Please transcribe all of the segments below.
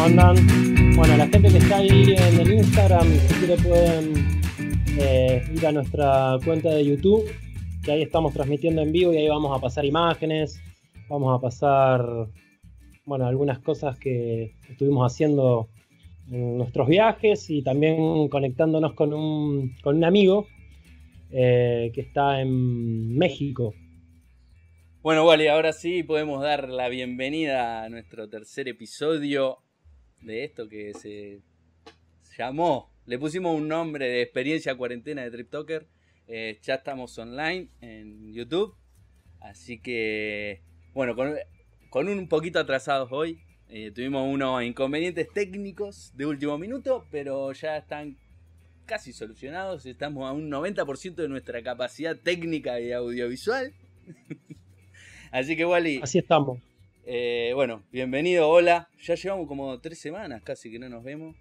¿Cómo andan? Bueno, la gente que está ahí en el Instagram, si quiere pueden eh, ir a nuestra cuenta de YouTube, que ahí estamos transmitiendo en vivo y ahí vamos a pasar imágenes, vamos a pasar, bueno, algunas cosas que estuvimos haciendo en nuestros viajes y también conectándonos con un, con un amigo eh, que está en México. Bueno, Wally, ahora sí podemos dar la bienvenida a nuestro tercer episodio de esto que se llamó, le pusimos un nombre de experiencia cuarentena de TripToker. Eh, ya estamos online en YouTube. Así que, bueno, con, un poquito atrasados hoy. Eh, tuvimos unos inconvenientes técnicos de último minuto, pero ya están casi solucionados. Estamos a un 90% de nuestra capacidad técnica y audiovisual. Así que, Wally. Así estamos. Eh, bueno, bienvenido, hola. Ya llevamos como tres semanas casi que no nos vemos.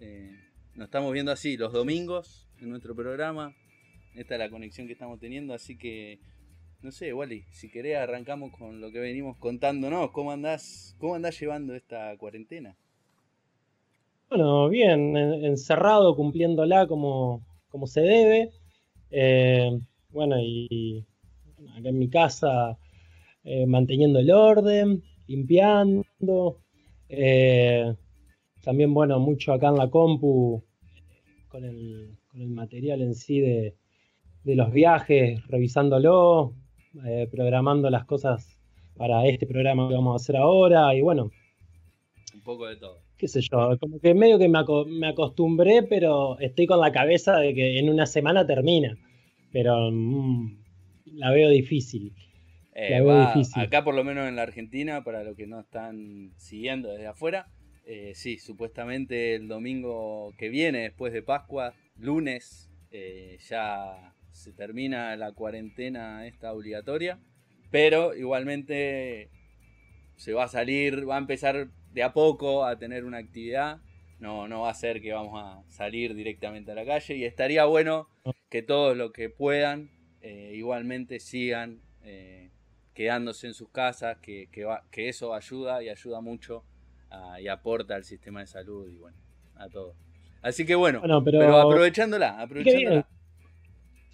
Eh, nos estamos viendo así los domingos en nuestro programa. Esta es la conexión que estamos teniendo, así que no sé, Wally, si querés arrancamos con lo que venimos contándonos. ¿Cómo andás, cómo llevando esta cuarentena? Bueno, bien, encerrado, cumpliéndola como, como se debe. Eh, bueno, y acá en mi casa manteniendo el orden, limpiando. Eh, también, bueno, mucho acá en la compu con el, material en sí de, los viajes, revisándolo, eh, programando las cosas para este programa que vamos a hacer ahora y bueno. Un poco de todo. Qué sé yo, como que medio que me, acostumbré, pero estoy con la cabeza de que en una semana termina. Pero mm, la veo difícil. Eh, acá por lo menos en la Argentina, para los que no están siguiendo desde afuera, eh, sí, supuestamente el domingo que viene, después de Pascua, lunes, eh, ya se termina la cuarentena esta obligatoria, pero igualmente se va a salir, va a empezar de a poco a tener una actividad. No, no va a ser que vamos a salir directamente a la calle y estaría bueno que todos los que puedan igualmente sigan quedándose en sus casas, que, que, eso ayuda y ayuda mucho y aporta al sistema de salud y bueno, a todo. Así que bueno, pero, aprovechándola, aprovechándola.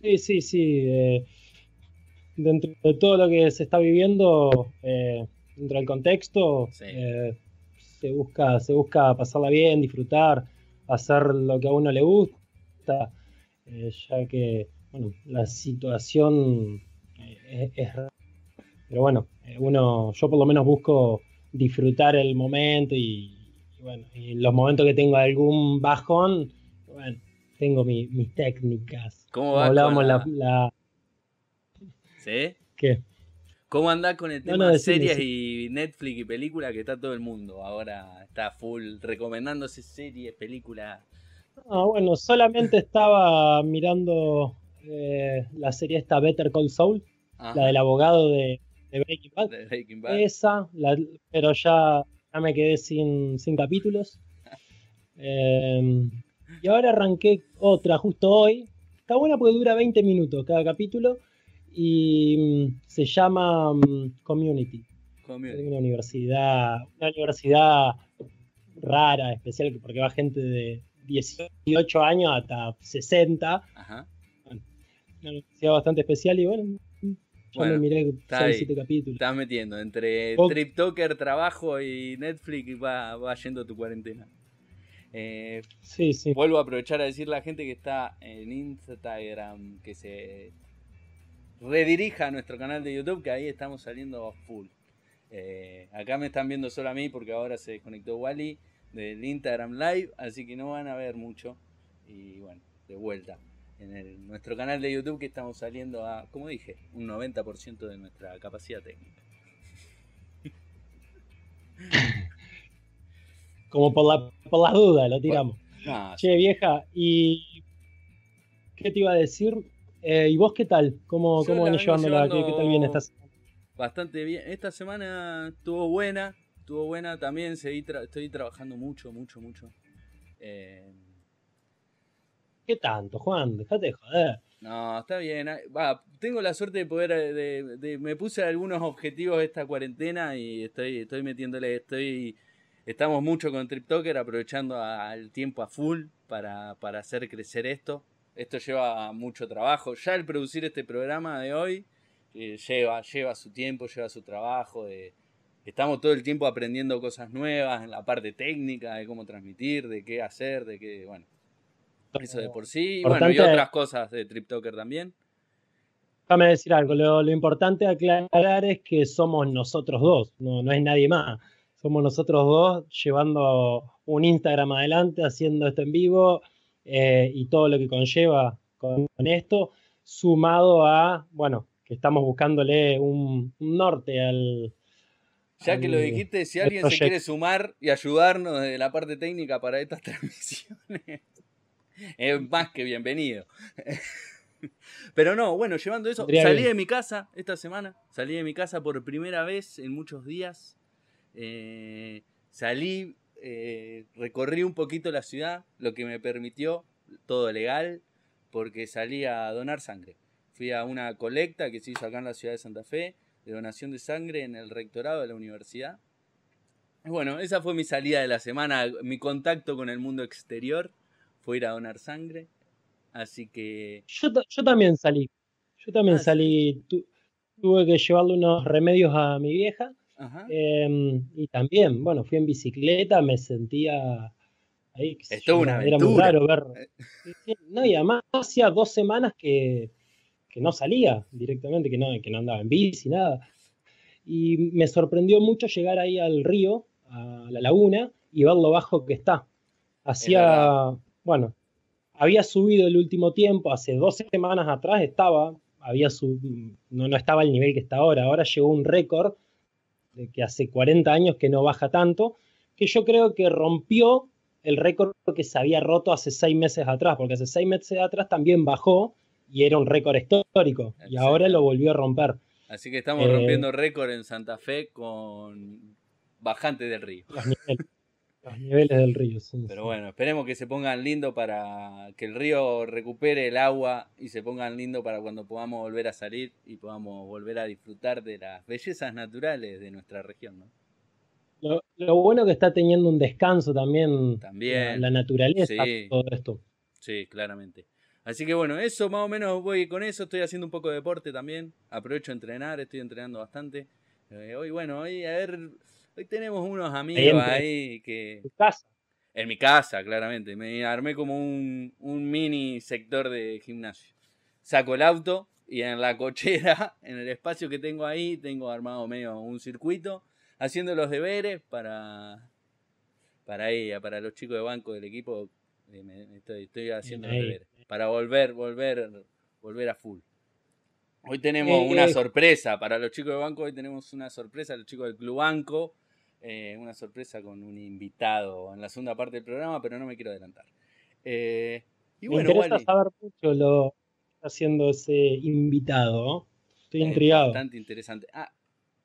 Sí, sí, sí. Eh, dentro de todo lo que se está viviendo, eh, dentro del contexto, eh, se, busca, se busca pasarla bien, disfrutar, hacer lo que a uno le gusta, ya que bueno, la situación es, es pero bueno, eh, uno, yo por lo menos busco disfrutar el momento y, bueno, y los momentos que tengo algún bajón, bueno, tengo mis técnicas. ¿Cómo va? hablábamos la... ¿Sí? ¿Qué? ¿Cómo anda con el tema de series y Netflix y películas que está todo el mundo? Ahora está full recomendándose series, películas. Ah, bueno, solamente estaba mirando eh, la serie esta Better Call Saul, la del abogado de, de Breaking Bad. Esa, pero ya, ya, me quedé sin, sin capítulos. Em, y ahora arranqué otra justo hoy. Está buena porque dura 20 minutos cada capítulo y mm, se llama mm, Community. Community. Una universidad, una universidad rara, especial, porque va gente de 18 años hasta 60. Ajá. una universidad bastante especial y bueno, bueno, miré capítulos. Estás metiendo entre TripToker, trabajo y Netflix va, va yendo tu cuarentena. Eh, sí, sí. Vuelvo a aprovechar a decirle a la gente que está en Instagram que se redirija a nuestro canal de YouTube, que ahí estamos saliendo full. Eh, acá me están viendo solo a mí porque ahora se desconectó Wally del Instagram Live, así que no van a ver mucho. Y bueno, de vuelta en nuestro canal de YouTube que estamos saliendo a, como dije, un 90% de nuestra capacidad técnica. Como por, la, por las dudas, lo tiramos. che, vieja, ¿y qué te iba a decir? Eh, ¿Y vos qué tal? ¿Cómo, cómo venís llevándola? ¿Qué, tal viene esta semana? Bastante bien. Esta semana estuvo buena, estuvo buena también. estoy trabajando mucho, mucho, mucho. Eh, ¿Qué tanto, Juan? Dejate de joder. No, está bien. Va, tengo la suerte de poder. De, me puse algunos objetivos esta cuarentena y estoy, estoy metiéndole. Estoy estamos mucho con TripToker, aprovechando el tiempo a full para, hacer crecer esto. Esto lleva mucho trabajo. Ya el producir este programa de hoy eh, lleva, lleva su tiempo, lleva su trabajo. estamos todo el tiempo aprendiendo cosas nuevas en la parte técnica, de cómo transmitir, de qué hacer, de qué, bueno. Eso de por sí. Y bueno, y otras cosas de TripToker también. Déjame decir algo, lo, importante aclarar es que somos nosotros dos, no, no es nadie más somos nosotros dos llevando un Instagram adelante, haciendo esto en vivo eh, y todo lo que conlleva con, esto, sumado a, bueno, que estamos buscándole un, norte al... Ya que lo dijiste, si alguien se quiere sumar y ayudarnos de la parte técnica para estas transmisiones, es más que bienvenido. Pero no, bueno, llevando eso, salí de mi casa esta semana, salí de mi casa por primera vez en muchos días. Eh, salí, eh, recorrí un poquito la ciudad, lo que me permitió, todo legal, porque salí a donar sangre. Fui a una colecta que se hizo acá en la ciudad de Santa Fe, de donación de sangre en el rectorado de la universidad. Bueno, esa fue mi salida de la semana, mi contacto con el mundo exterior fue ir a donar sangre. Así que... Yo, también salí. Yo también ah, salí. tuve que llevarle unos remedios a mi vieja Em, y también, bueno, fui en bicicleta, me sentía ahí. una era muy raro ver. Eh. no, y además hacía dos semanas que, no salía directamente, que no, que no andaba en bici, nada. Y me sorprendió mucho llegar ahí al río, a la laguna, y ver lo bajo que está. Hacía, bueno, había subido el último tiempo, hace dos semanas atrás estaba, había no, no estaba al nivel que está ahora, ahora llegó un récord que hace 40 años que no baja tanto, que yo creo que rompió el récord que se había roto hace seis meses atrás, porque hace seis meses atrás también bajó y era un récord histórico, y ahora lo volvió a romper. Así que estamos rompiendo eh, récord en Santa Fe con bajante del río. Niveles del río. Pero bueno, esperemos que se pongan lindo para que el río recupere el agua y se pongan lindo para cuando podamos volver a salir y podamos volver a disfrutar de las bellezas naturales de nuestra región. ¿no? Lo, bueno que está teniendo un descanso también, también la, naturaleza, todo esto. Sí, claramente. Así que bueno, eso más o menos voy con eso. Estoy haciendo un poco de deporte también. Aprovecho a entrenar, estoy entrenando bastante. Eh, hoy, bueno, hoy a ver Hoy tenemos unos amigos ahí que... ¿En casa? En mi casa, claramente. Me armé como un, mini sector de gimnasio. Saco el auto y en la cochera, en el espacio que tengo ahí, tengo armado medio un circuito, haciendo los deberes para, para ella, para los chicos de banco del equipo. Eh, estoy, haciendo los deberes. Para volver, volver, volver a full. Hoy tenemos eh, una eh. sorpresa para los chicos de banco. Hoy tenemos una sorpresa, los chicos del Club Banco. Eh, una sorpresa con un invitado en la segunda parte del programa, pero no me quiero adelantar. Eh, y bueno, me interesa saber mucho lo que está haciendo ese invitado. Estoy intrigado. Bastante interesante. Ah,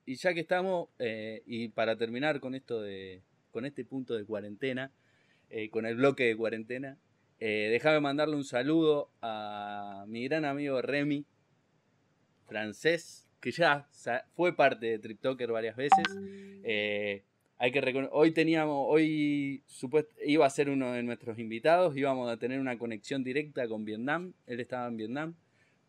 y ya que estamos, eh, y para terminar con esto de, con este punto de cuarentena, con el bloque de cuarentena, déjame mandarle un saludo a mi gran amigo Remy, francés, que ya fue parte de TripToker varias veces. Eh, hay que hoy teníamos, hoy iba a ser uno de nuestros invitados, íbamos a tener una conexión directa con Vietnam, él estaba en Vietnam,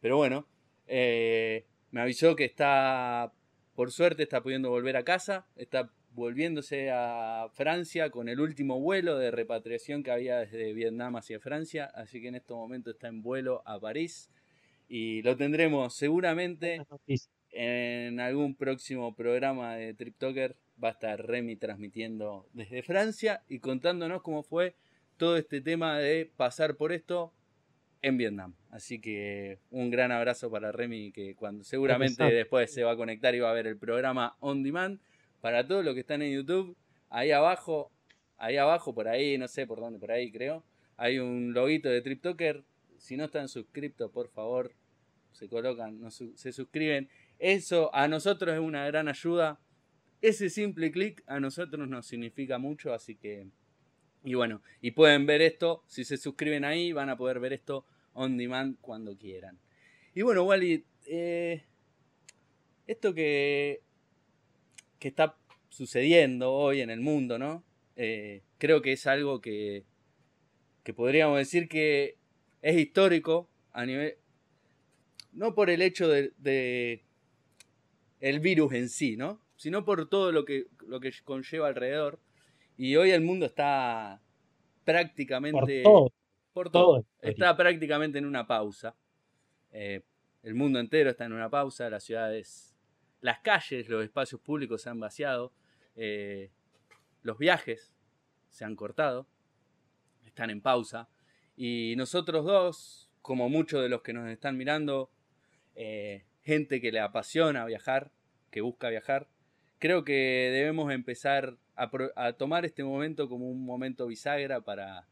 pero bueno, eh, me avisó que está, por suerte, está pudiendo volver a casa, está volviéndose a Francia con el último vuelo de repatriación que había desde Vietnam hacia Francia, así que en este momento está en vuelo a París y lo tendremos seguramente en algún próximo programa de TripToker va a estar Remy transmitiendo desde Francia y contándonos cómo fue todo este tema de pasar por esto en Vietnam. Así que un gran abrazo para Remy que cuando seguramente después se va a conectar y va a ver el programa on demand. Para todos los que están en YouTube, ahí abajo, ahí abajo, por ahí, no sé por dónde, por ahí creo, hay un loguito de TripToker. Si no están suscritos, por favor, se colocan, se suscriben eso a nosotros es una gran ayuda. Ese simple clic a nosotros nos significa mucho, así que... Y bueno, y pueden ver esto, si se suscriben ahí, van a poder ver esto on demand cuando quieran. Y bueno, Wally, eh, esto que, que está sucediendo hoy en el mundo, ¿no? eh, creo que es algo que, que podríamos decir que es histórico a nivel, no por el hecho de, el virus en sí, ¿no? Sino por todo lo que, lo que conlleva alrededor. Y hoy el mundo está prácticamente... Por todo. Está prácticamente en una pausa. Eh, el mundo entero está en una pausa. Las ciudades, las calles, los espacios públicos se han vaciado. Eh, los viajes se han cortado. Están en pausa. Y nosotros dos, como muchos de los que nos están mirando, eh, gente que le apasiona viajar, que busca viajar, creo que debemos empezar a, tomar este momento como un momento bisagra para,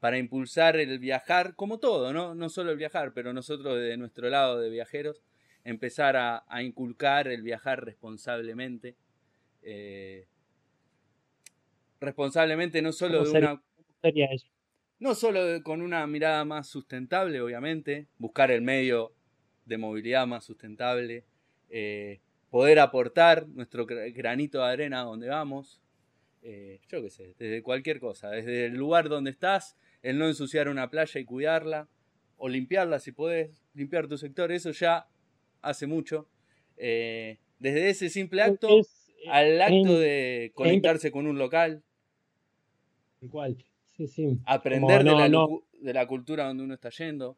para impulsar el viajar, como todo, ¿no? No solo el viajar, pero nosotros de nuestro lado de viajeros, empezar a, inculcar el viajar responsablemente. Eh, responsablemente no solo de una... No solo con una mirada más sustentable, obviamente, buscar el medio de movilidad más sustentable, eh, poder aportar nuestro granito de arena a donde vamos, eh, yo qué sé, desde cualquier cosa, desde el lugar donde estás, el no ensuciar una playa y cuidarla, o limpiarla si podés, limpiar tu sector, eso ya hace mucho. Eh, desde ese simple acto al acto de conectarse con un local. Igual, sí, sí. Aprender de, la, de, la, cultura donde uno está yendo.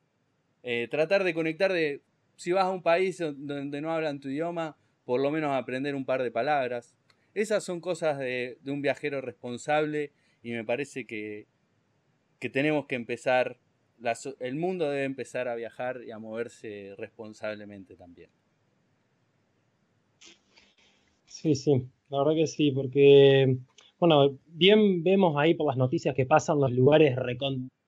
tratar de conectar de si vas a un país donde no hablan tu idioma, por lo menos aprender un par de palabras. Esas son cosas de, un viajero responsable y me parece que, que tenemos que empezar, el mundo debe empezar a viajar y a moverse responsablemente también. Sí, sí, la verdad que sí, porque, bueno, bien vemos ahí por las noticias que pasan los lugares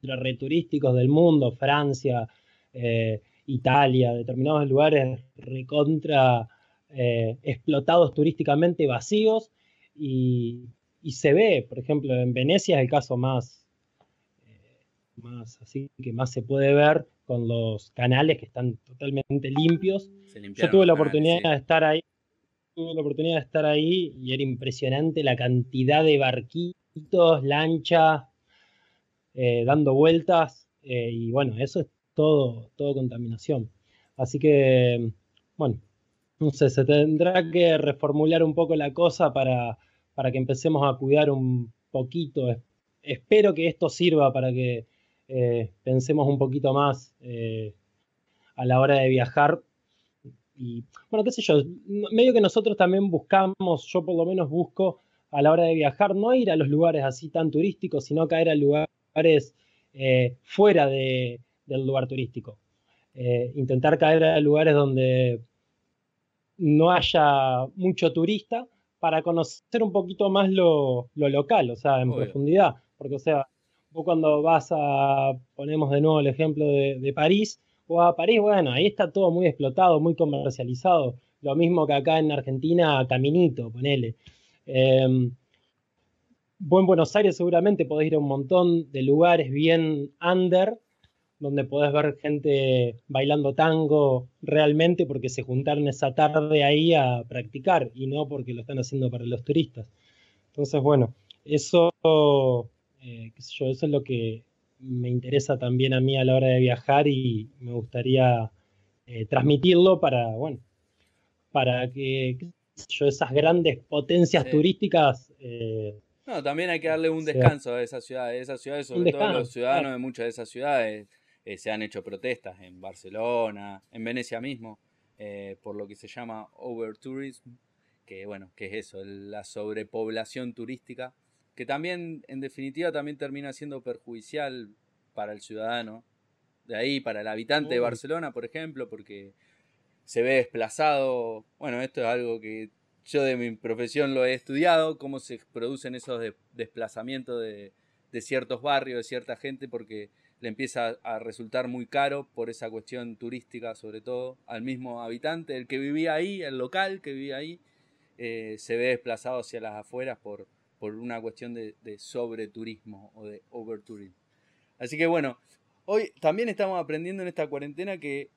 returísticos del mundo, Francia, eh, Italia, determinados lugares recontra eh, explotados turísticamente vacíos y, se ve, por ejemplo, en Venecia es el caso más, eh, más así que más se puede ver con los canales que están totalmente limpios. Yo tuve la oportunidad de estar ahí, tuve la oportunidad de estar ahí y era impresionante la cantidad de barquitos, lanchas, eh, dando vueltas y bueno, eso es todo, todo contaminación. Así que, bueno, no sé, se tendrá que reformular un poco la cosa para, para que empecemos a cuidar un poquito. Espero que esto sirva para que eh, pensemos un poquito más eh, a la hora de viajar. Y bueno, qué sé yo, medio que nosotros también buscamos, yo por lo menos busco a la hora de viajar, no ir a los lugares así tan turísticos, sino caer a lugares eh, fuera de, del lugar turístico. Eh, intentar caer a lugares donde no haya mucho turista para conocer un poquito más lo, local, o sea, en profundidad. Porque, o sea, vos cuando vas a, ponemos de nuevo el ejemplo de, París, o a París, bueno, ahí está todo muy explotado, muy comercializado. Lo mismo que acá en Argentina, Caminito, ponele. Eh, vos en Buenos Aires seguramente podés ir a un montón de lugares bien under, donde podés ver gente bailando tango realmente porque se juntaron esa tarde ahí a practicar y no porque lo están haciendo para los turistas. Entonces, bueno, eso, eh, eso es lo que me interesa también a mí a la hora de viajar y me gustaría eh, transmitirlo para, bueno, para que yo, esas grandes potencias turísticas eh, no, también hay que darle un descanso a esas ciudades, esas ciudades, sobre todo los ciudadanos de muchas de esas ciudades, eh, se han hecho protestas en Barcelona, en Venecia mismo, eh, por lo que se llama overtourism, que bueno, que es eso, la sobrepoblación turística, que también, en definitiva, también termina siendo perjudicial para el ciudadano, de ahí, para el habitante de Barcelona, por ejemplo, porque se ve desplazado, bueno, esto es algo que yo de mi profesión lo he estudiado, cómo se producen esos desplazamientos de, de ciertos barrios, de cierta gente, porque le empieza a resultar muy caro por esa cuestión turística, sobre todo al mismo habitante, el que vivía ahí, el local que vivía ahí, eh, se ve desplazado hacia las afueras por, por una cuestión de, sobreturismo o de overtourismo. Así que bueno, hoy también estamos aprendiendo en esta cuarentena que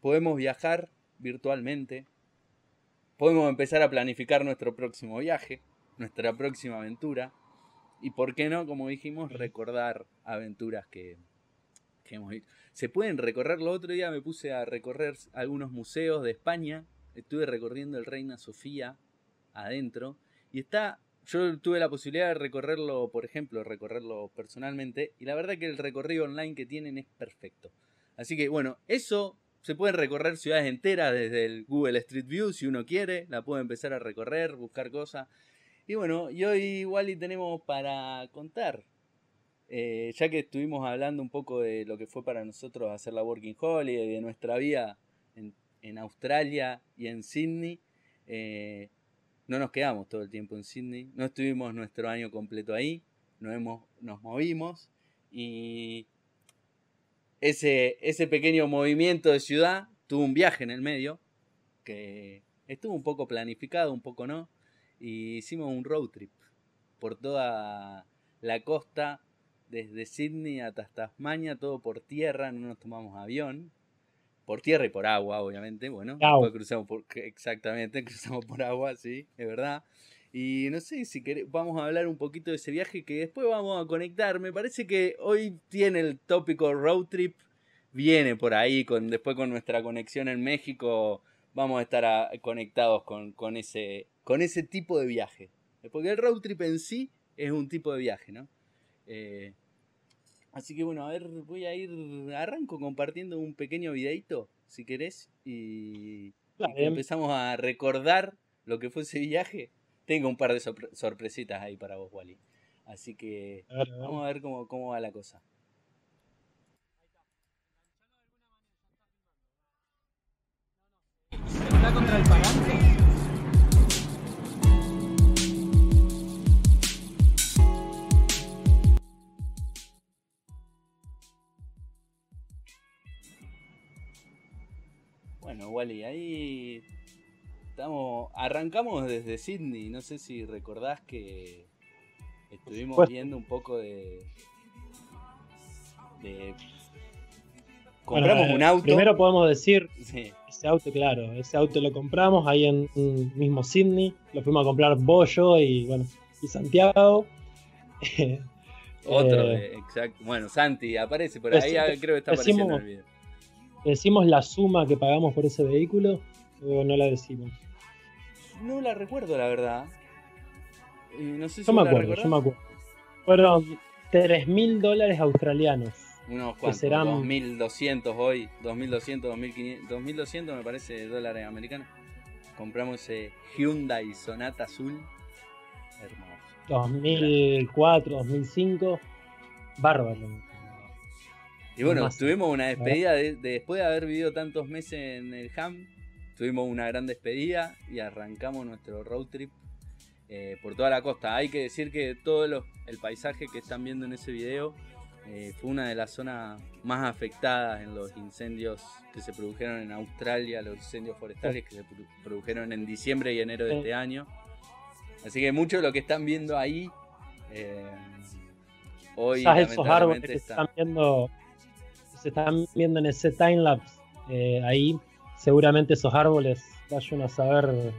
podemos viajar virtualmente, podemos empezar a planificar nuestro próximo viaje, nuestra próxima aventura, y por qué no, como dijimos, recordar aventuras que, que hemos visto. Se pueden recorrer, lo otro día me puse a recorrer algunos museos de España, estuve recorriendo el Reina Sofía adentro, y está, yo tuve la posibilidad de recorrerlo, por ejemplo, recorrerlo personalmente, y la verdad que el recorrido online que tienen es perfecto. Así que bueno, eso se pueden recorrer ciudades enteras desde el Google Street View si uno quiere, la puede empezar a recorrer, buscar cosas. Y bueno, y hoy igual y tenemos para contar, eh, ya que estuvimos hablando un poco de lo que fue para nosotros hacer la Working Holiday, de nuestra vida en, Australia y en Sydney, eh, no nos quedamos todo el tiempo en Sydney, no estuvimos nuestro año completo ahí, nos, hemos, nos movimos y ese, ese pequeño movimiento de ciudad tuvo un viaje en el medio que estuvo un poco planificado, un poco no, y hicimos un road trip por toda la costa, desde Sydney hasta Tasmania, todo por tierra, no nos tomamos avión. Por tierra y por agua, obviamente. Bueno, cruzamos por, exactamente, cruzamos por agua, sí, es verdad. Y no sé si vamos a hablar un poquito de ese viaje que después vamos a conectar. Me parece que hoy tiene el tópico road trip. Viene por ahí, con, después con nuestra conexión en México, vamos a estar conectados con, con, ese, con ese tipo de viaje. Porque el road trip en sí es un tipo de viaje, ¿no? Eh, así que bueno, a ver, voy a ir, arranco compartiendo un pequeño videito, si querés, y, empezamos a recordar lo que fue ese viaje. Tengo un par de sorpresitas ahí para vos, Wally. Así que vamos a ver cómo, cómo va la cosa. ¿Está contra el pagante? Bueno, Wally, ahí estamos. Arrancamos desde Sydney. No sé si recordás que estuvimos viendo un poco de. de compramos un auto. Primero podemos decir, ese auto, claro, ese auto lo compramos ahí en mismo Sydney, lo fuimos a comprar Bollo y bueno, y Santiago. Otro, eh, exacto. Bueno, Santi aparece por ahí, creo que está apareciendo en el video. ¿Decimos la suma que pagamos por ese vehículo o no la decimos? No la recuerdo, la verdad. no sé si yo, me acuerdo, yo me acuerdo. Fueron 3 mil dólares australianos. Unos cuantos, serán... 2.200 hoy, 2.200, 2.500, 2.200 me parece dólares americanos. Compramos ese Hyundai Sonata Azul. Hermoso. 2004, 2005. Bárbaro. Y bueno, tuvimos una despedida después de haber vivido tantos meses en el HAM. Tuvimos una gran despedida y arrancamos nuestro road trip eh, por toda la costa. Hay que decir que todo el paisaje que están viendo en ese video eh, fue una de las zonas más afectadas en los incendios que se produjeron en Australia, los incendios forestales que se produjeron en diciembre y enero de este año. Así que mucho de lo que están viendo ahí eh, hoy esos árboles que están viendo se están viendo en ese timelapse eh, ahí, seguramente esos árboles vayan a saber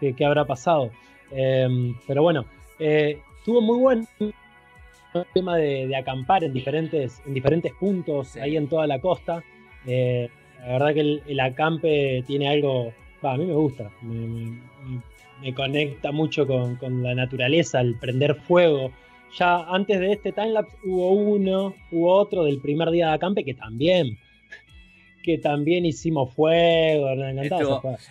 qué, habrá pasado. Em, pero bueno, eh, estuvo muy bueno el tema de, acampar en diferentes, en diferentes puntos ahí en toda la costa. Eh, la verdad que el, acampe tiene algo, a mí me gusta, me, conecta mucho con, con, la naturaleza, el prender fuego, ya antes de este timelapse hubo uno, hubo otro del primer día de acampe que también, que también hicimos fuego,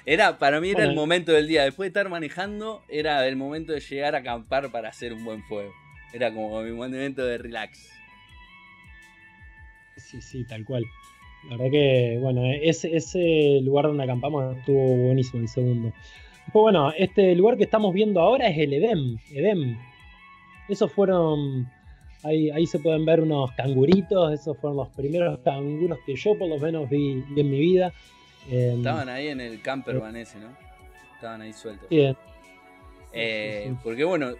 Era, para mí era el momento del día, después de estar manejando, era el momento de llegar a acampar para hacer un buen fuego. Era como mi momento de relax. Sí, sí, tal cual. La verdad que, bueno, ese, ese lugar donde acampamos estuvo buenísimo el segundo. Pues bueno, este lugar que estamos viendo ahora es el Edem. Edem, esos fueron, ahí, ahí se pueden ver unos canguritos, esos fueron los primeros canguros que yo por lo menos vi, en mi vida. Em, Estaban ahí en el camper vanese, ¿no? Estaban ahí sueltos. Eh, porque bueno,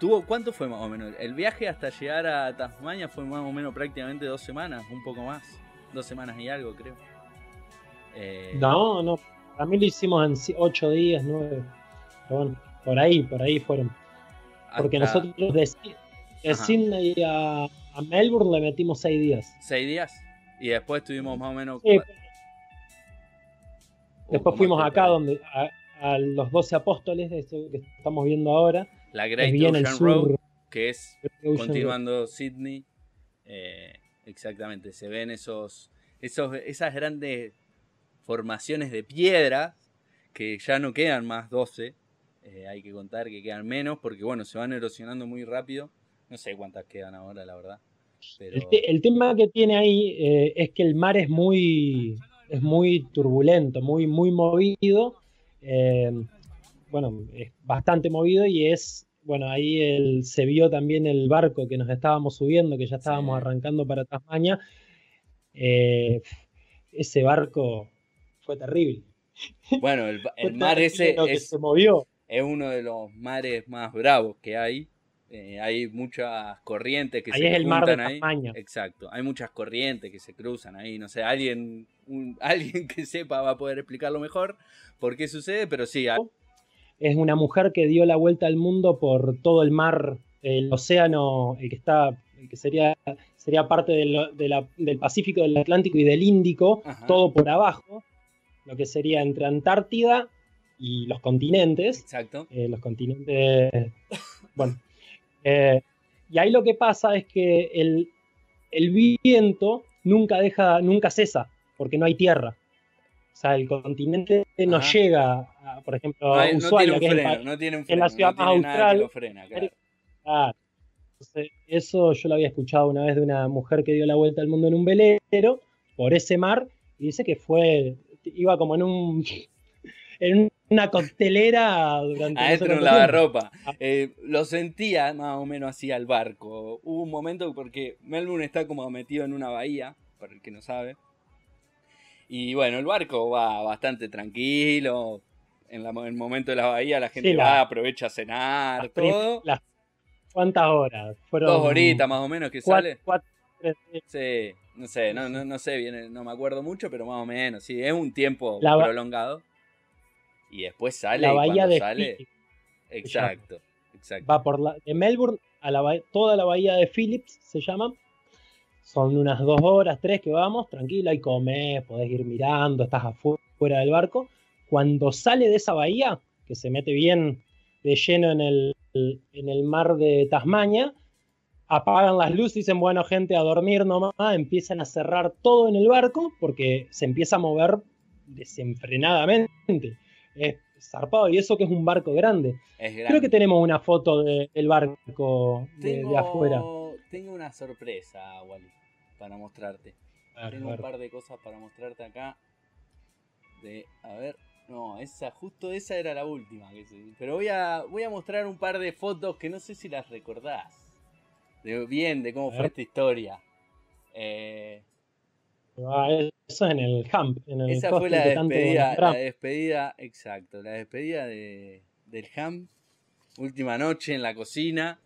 tuvo ¿cuánto fue más o menos? El viaje hasta llegar a Tasmania fue más o menos prácticamente dos semanas, un poco más, dos semanas y algo creo. Eh, no, no, a mí lo hicimos en ocho días, nueve. Pero bueno, por ahí, por ahí fueron. Porque nosotros De Sydney a, Melbourne le metimos seis días. ¿Seis días? Y después tuvimos más o menos. Después fuimos acá donde a, los doce apóstoles, de esto que estamos viendo ahora. La Great Ocean Road, que es continuando Sydney. Eh, exactamente, se ven esos, esos, esas grandes formaciones de piedra que ya no quedan más 12. Eh, hay que contar que quedan menos porque, bueno, se van erosionando muy rápido. No sé cuántas quedan ahora, la verdad. El, tema que tiene ahí eh, es que el mar es muy, es muy turbulento, muy, muy movido. Eh, bueno, es bastante movido y es, bueno, ahí se vio también el barco que nos estábamos subiendo, que ya estábamos arrancando para Tasmania. ese barco fue terrible. Bueno, el, mar ese es, se movió. Es uno de los mares más bravos que hay. Eh, hay muchas corrientes que ahí se es el mar de ahí. Exacto, hay muchas corrientes que se cruzan ahí. No sé, alguien, alguien que sepa va a poder explicarlo mejor por qué sucede, pero sí. Es una mujer que dio la vuelta al mundo por todo el mar, el océano, el que está, que sería, sería parte del, del Pacífico, del Atlántico y del Índico, todo por abajo lo que sería entre Antártida y los continentes. Exacto. Eh, los continentes. bueno. Eh, y ahí lo que pasa es que el, viento nunca deja, nunca cesa, porque no hay tierra. O sea, el continente no llega, por ejemplo, a Ushuaia, que es, la ciudad más austral. eso yo lo había escuchado una vez de una mujer que dio la vuelta al mundo en un velero por ese mar y dice que fue iba como en un en una coctelera durante adentro un lavarropa. ah. eh, lo sentía más o menos así al barco. Hubo un momento porque Melbourne está como metido en una bahía para el que no sabe. Y bueno el barco va bastante tranquilo. En, el momento de la bahía la gente va aprovecha a cenar todo. cuántas horas fueron dos horitas más o menos que sale. sí no sé, no, no, no sé bien, no me acuerdo mucho, pero más o menos, sí, es un tiempo prolongado. Y después sale la bahía de sale. exacto, exacto. Va por la, de Melbourne a la toda la bahía de Phillips se llama. Son unas dos horas, tres que vamos, tranquila, y comes, podés ir mirando, estás afuera del barco. Cuando sale de esa bahía, que se mete bien de lleno en el, en el mar de Tasmania, apagan las luces y dicen, bueno, gente, a dormir nomás, empiezan a cerrar todo en el barco porque se empieza a mover desenfrenadamente. Es zarpado, y eso que es un barco grande. Creo que tenemos una foto del barco de, afuera. Tengo una sorpresa, Wally, para mostrarte. tengo un par de cosas para mostrarte acá. De, a ver, no, esa, justo esa era la última. Pero voy a, voy a mostrar un par de fotos que no sé si las recordás de bien de cómo fue esta historia. Eh, ah, eso en el Hump. esa fue la despedida, la despedida, exacto, la despedida de, del Hump. Última noche en la cocina.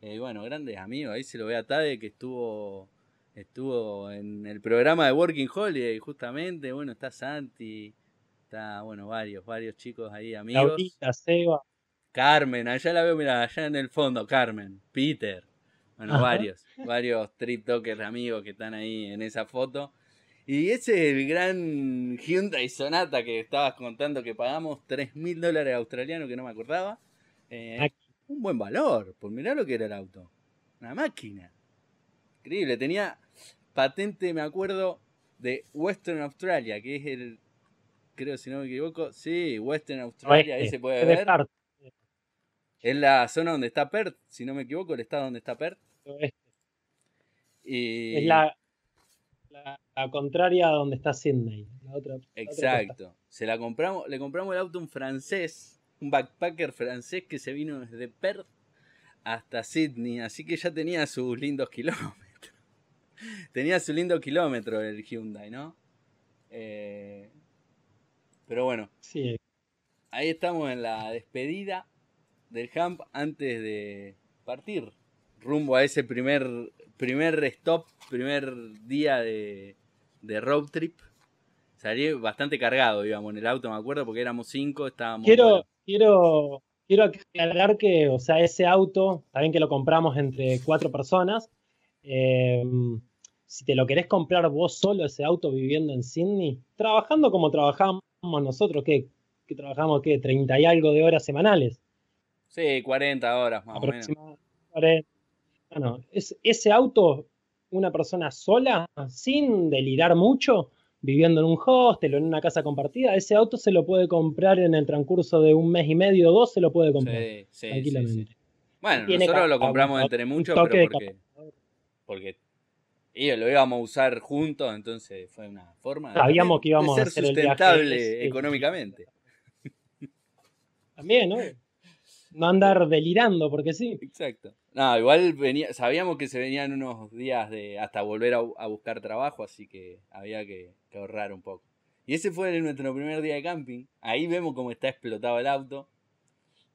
Eh, bueno, grandes amigos, ahí se lo ve a Tade que estuvo estuvo en el programa de Working Holiday justamente, bueno, está Santi, está, bueno, varios, varios chicos ahí, amigos. Seba. Carmen, allá la veo, mira, allá en el fondo, Carmen, Peter, bueno, varios, varios trip amigos que están ahí en esa foto. Y ese es el gran Hyundai Sonata que estabas contando que pagamos 3 mil dólares australianos que no me acordaba. Eh, un buen valor, por mirar lo que era el auto. Una máquina. Increíble, tenía patente, me acuerdo, de Western Australia, que es el, creo si no me equivoco, sí, Western Australia, ahí se puede ver. Es la zona donde está Perth, si no me equivoco, el estado donde está Perth. Y... Es la, la, contraria a donde está Sydney. Exacto. Se la compramos, le compramos el auto a un francés, un backpacker francés que se vino desde Perth hasta Sydney, así que ya tenía sus lindos kilómetros. tenía su lindo kilómetro el Hyundai, ¿no? Eh, pero bueno. Sí. Ahí estamos en la despedida del Hump antes de partir rumbo a ese primer, primer stop, primer día de, de road trip. Salí bastante cargado, digamos, en el auto, me acuerdo, porque éramos cinco, estábamos... Quiero, quiero, quiero aclarar que, o sea, ese auto, también que lo compramos entre cuatro personas, em, si te lo querés comprar vos solo ese auto viviendo en Sydney, trabajando como trabajamos nosotros, que, que trabajamos, ¿qué? 30 y algo de horas semanales. Sí, 40 horas más o menos. Bueno, es, ese auto, una persona sola, sin delirar mucho, viviendo en un hostel o en una casa compartida, ese auto se lo puede comprar en el transcurso de un mes y medio o dos, se lo puede comprar. Sí, sí, tranquilamente. bueno, nosotros lo compramos entre muchos, pero porque, porque ellos lo íbamos a usar juntos, entonces fue una forma Sabíamos que íbamos a ser sustentable económicamente. También, ¿no? No andar delirando, porque sí. Exacto. No, igual venía, sabíamos que se venían unos días de hasta volver a, buscar trabajo, así que había que, ahorrar un poco. Y ese fue nuestro primer día de camping. Ahí vemos cómo está explotado el auto.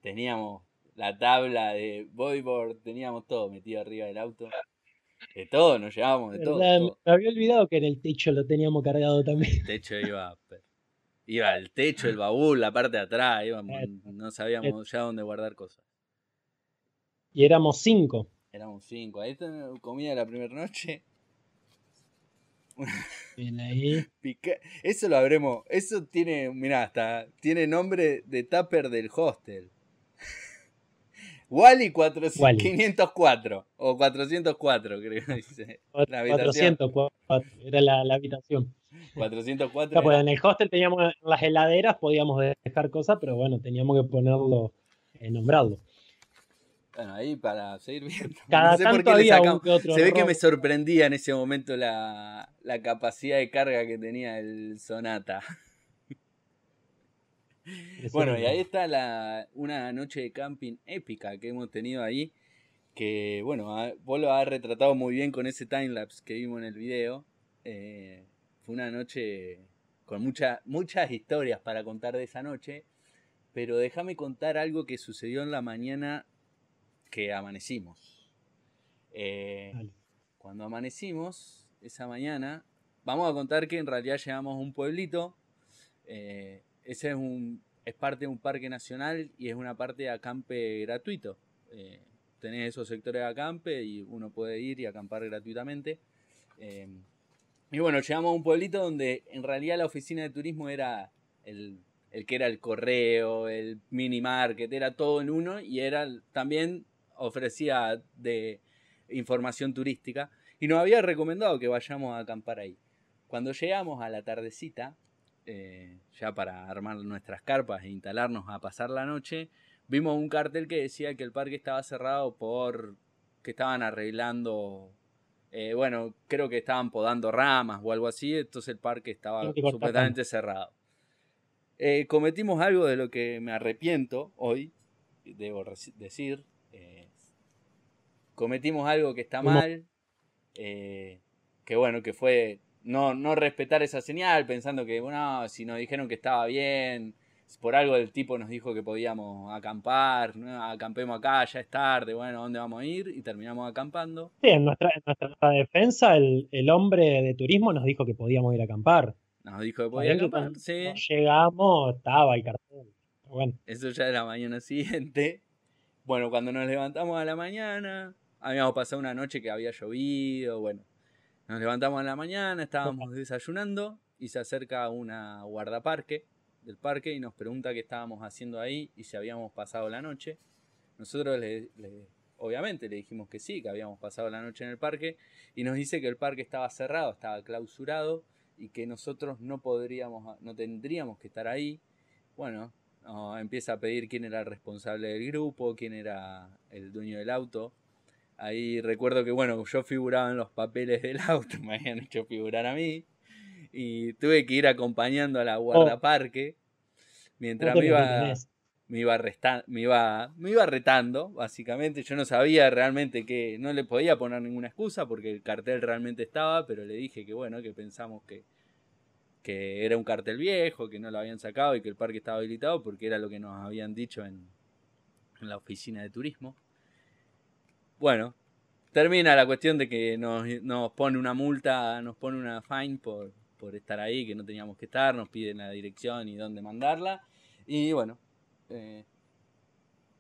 Teníamos la tabla de bodyboard, teníamos todo metido arriba del auto. De todo, nos llevábamos de todo, Me había olvidado que en el techo lo teníamos cargado también. El techo iba. Iba el techo, el baúl, la parte de atrás, no sabíamos ya dónde guardar cosas. Y éramos cinco. Éramos cinco. Ahí comida la primera noche. Bien ahí. Eso lo habremos. Eso tiene, mirá, hasta tiene nombre de tupper del hostel. Wally 504 o 404, creo que dice. La 404 era la, la habitación. 404. pues en el hostel teníamos las heladeras, podíamos dejar cosas, pero bueno, teníamos que ponerlo, eh, nombrarlo. Bueno, ahí para seguir viendo. no sé por qué le sacamos. Se ve que me sorprendía en ese momento la, capacidad de carga que tenía el Sonata. bueno, y ahí está la, una noche de camping épica que hemos tenido ahí. Que bueno, vos lo has retratado muy bien con ese timelapse que vimos en el video. Eh, fue una noche con muchas historias para contar de esa noche. Pero déjame contar algo que sucedió en la mañana que amanecimos. Eh, cuando amanecimos esa mañana, vamos a contar que en realidad llegamos a un pueblito. Eh, ese es, un, es parte de un parque nacional y es una parte de acampe gratuito. Eh, tenés esos sectores de acampe y uno puede ir y acampar gratuitamente. y bueno, llegamos a un pueblito donde en realidad la oficina de turismo era el, el que era el correo, el mini market, era todo en uno y era también ofrecía de información turística y nos había recomendado que vayamos a acampar ahí. Cuando llegamos a la tardecita, eh, ya para armar nuestras carpas e instalarnos a pasar la noche, vimos un cartel que decía que el parque estaba cerrado por que estaban arreglando, eh, bueno, creo que estaban podando ramas o algo así, entonces el parque estaba completamente cerrado. Eh, cometimos algo de lo que me arrepiento hoy, debo decir, cometimos algo que está mal, eh, que bueno, que fue no, no respetar esa señal, pensando que, bueno, si nos dijeron que estaba bien, por algo el tipo nos dijo que podíamos acampar, acampemos acá, ya es tarde, bueno, ¿dónde vamos a ir? Y terminamos acampando. Sí, en nuestra, defensa, el, hombre de turismo nos dijo que podíamos ir a acampar. Nos dijo que podíamos acampar, sí. llegamos, estaba el cartel. Bueno. Eso ya era la mañana siguiente. Bueno, cuando nos levantamos a la mañana, Habíamos pasado una noche que había llovido, bueno. Nos levantamos en la mañana, estábamos desayunando y se acerca una guardaparque del parque y nos pregunta qué estábamos haciendo ahí y si habíamos pasado la noche. Nosotros le, obviamente le dijimos que sí, que habíamos pasado la noche en el parque y nos dice que el parque estaba cerrado, estaba clausurado y que nosotros no podríamos, no tendríamos que estar ahí. Bueno, empieza a pedir quién era el responsable del grupo, quién era el dueño del auto. Ahí recuerdo que, bueno, yo figuraba en los papeles del auto, me habían hecho figurar a mí. Y tuve que ir acompañando a la oh. guardaparque. Mientras me iba, me iba, me, iba, me iba retando, básicamente. Yo no sabía realmente que no le podía poner ninguna excusa porque el cartel realmente estaba, pero le dije que, bueno, que pensamos que, que era un cartel viejo, que no lo habían sacado y que el parque estaba habilitado porque era lo que nos habían dicho en, en la oficina de turismo. Bueno, termina la cuestión de que nos, pone una multa, nos pone una fine por, estar ahí, que no teníamos que estar, nos piden la dirección y dónde mandarla. Y bueno, eh,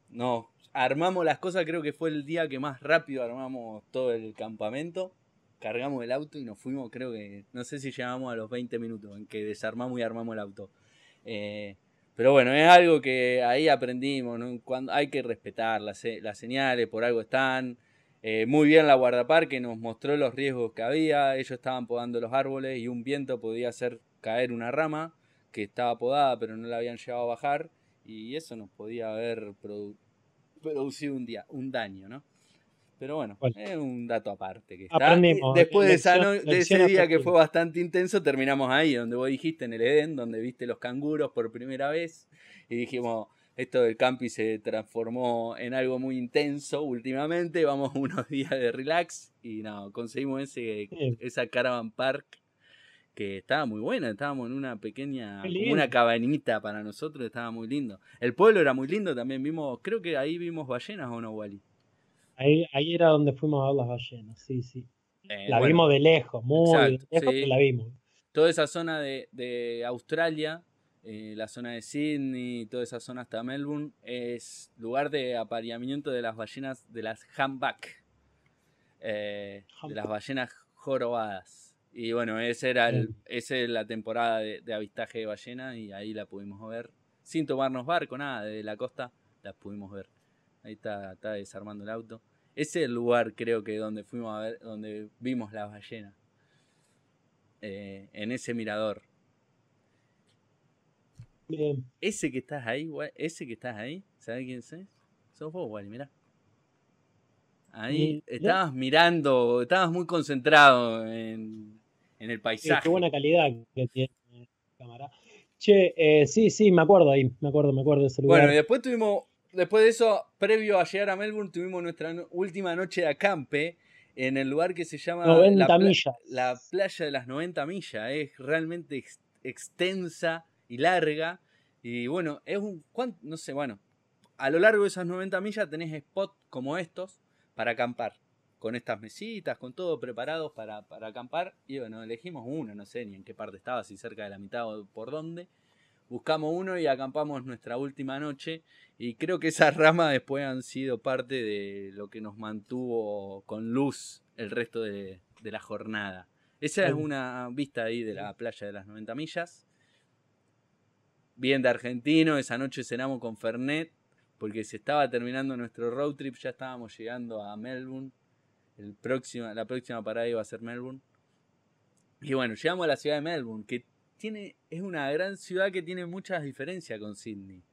no, armamos las cosas, creo que fue el día que más rápido armamos todo el campamento. Cargamos el auto y nos fuimos, creo que, no sé si llegamos a los 20 minutos en que desarmamos y armamos el auto. Eh, pero bueno, es algo que ahí aprendimos, Cuando hay que respetar las, señales, por algo están. Eh, muy bien la guardaparque nos mostró los riesgos que había. Ellos estaban podando los árboles y un viento podía hacer caer una rama que estaba podada pero no la habían llevado a bajar. Y eso nos podía haber producido un, día, un daño, ¿no? Pero bueno, es un dato aparte que está. Después de, de ese día que fue bastante intenso, terminamos ahí, donde vos dijiste en el Edén, donde viste los canguros por primera vez. Y dijimos, esto del campi se transformó en algo muy intenso últimamente. Vamos unos días de relax y no, conseguimos ese, esa Caravan Park que estaba muy buena. Estábamos en una pequeña, una cabanita para nosotros, estaba muy lindo. El pueblo era muy lindo también. Vimos, creo que ahí vimos ballenas o no, Wally. Ahí, ahí era donde fuimos a ver las ballenas, sí, sí. Eh, la vimos de lejos, muy lejos que la vimos. Toda esa zona de, de Australia, eh, la zona de Sydney, toda esa zona hasta Melbourne, es lugar de apareamiento de las ballenas, de las humpback, eh, de las ballenas jorobadas. Y bueno, esa era el, esa es la temporada de, de, avistaje de ballena y ahí la pudimos ver. Sin tomarnos barco, nada, desde la costa la pudimos ver. Ahí está, está desarmando el auto. Ese es el lugar, creo que, donde fuimos a ver, donde vimos las ballenas. Eh, en ese mirador. Bien. Ese que estás ahí, ese que estás ahí, ¿sabes quién es? Sos vos, Wally, mirá. Ahí estabas mirando, estabas muy concentrado en, en el paisaje. qué buena calidad que tiene la cámara. Che, eh, sí, sí, me acuerdo ahí, me acuerdo, me acuerdo de ese lugar. Bueno, y después tuvimos después de eso, previo a llegar a Melbourne, tuvimos nuestra última noche de acampe en el lugar que se llama 90 la, millas. la playa de las 90 millas. Es realmente extensa y larga. Y bueno, es un. No sé, bueno. A lo largo de esas 90 millas tenés spots como estos para acampar. Con estas mesitas, con todo preparados para, para acampar. Y bueno, elegimos uno, no sé ni en qué parte estaba, si cerca de la mitad o por dónde buscamos uno y acampamos nuestra última noche. Y creo que esas ramas después han sido parte de lo que nos mantuvo con luz el resto de, la jornada. Esa es una vista ahí de la playa de las 90 millas. Bien de argentino, esa noche cenamos con Fernet, porque se estaba terminando nuestro road trip, ya estábamos llegando a Melbourne. El próximo, la próxima parada iba a ser Melbourne. Y bueno, llegamos a la ciudad de Melbourne, que es una gran ciudad que tiene muchas diferencias con Sydney.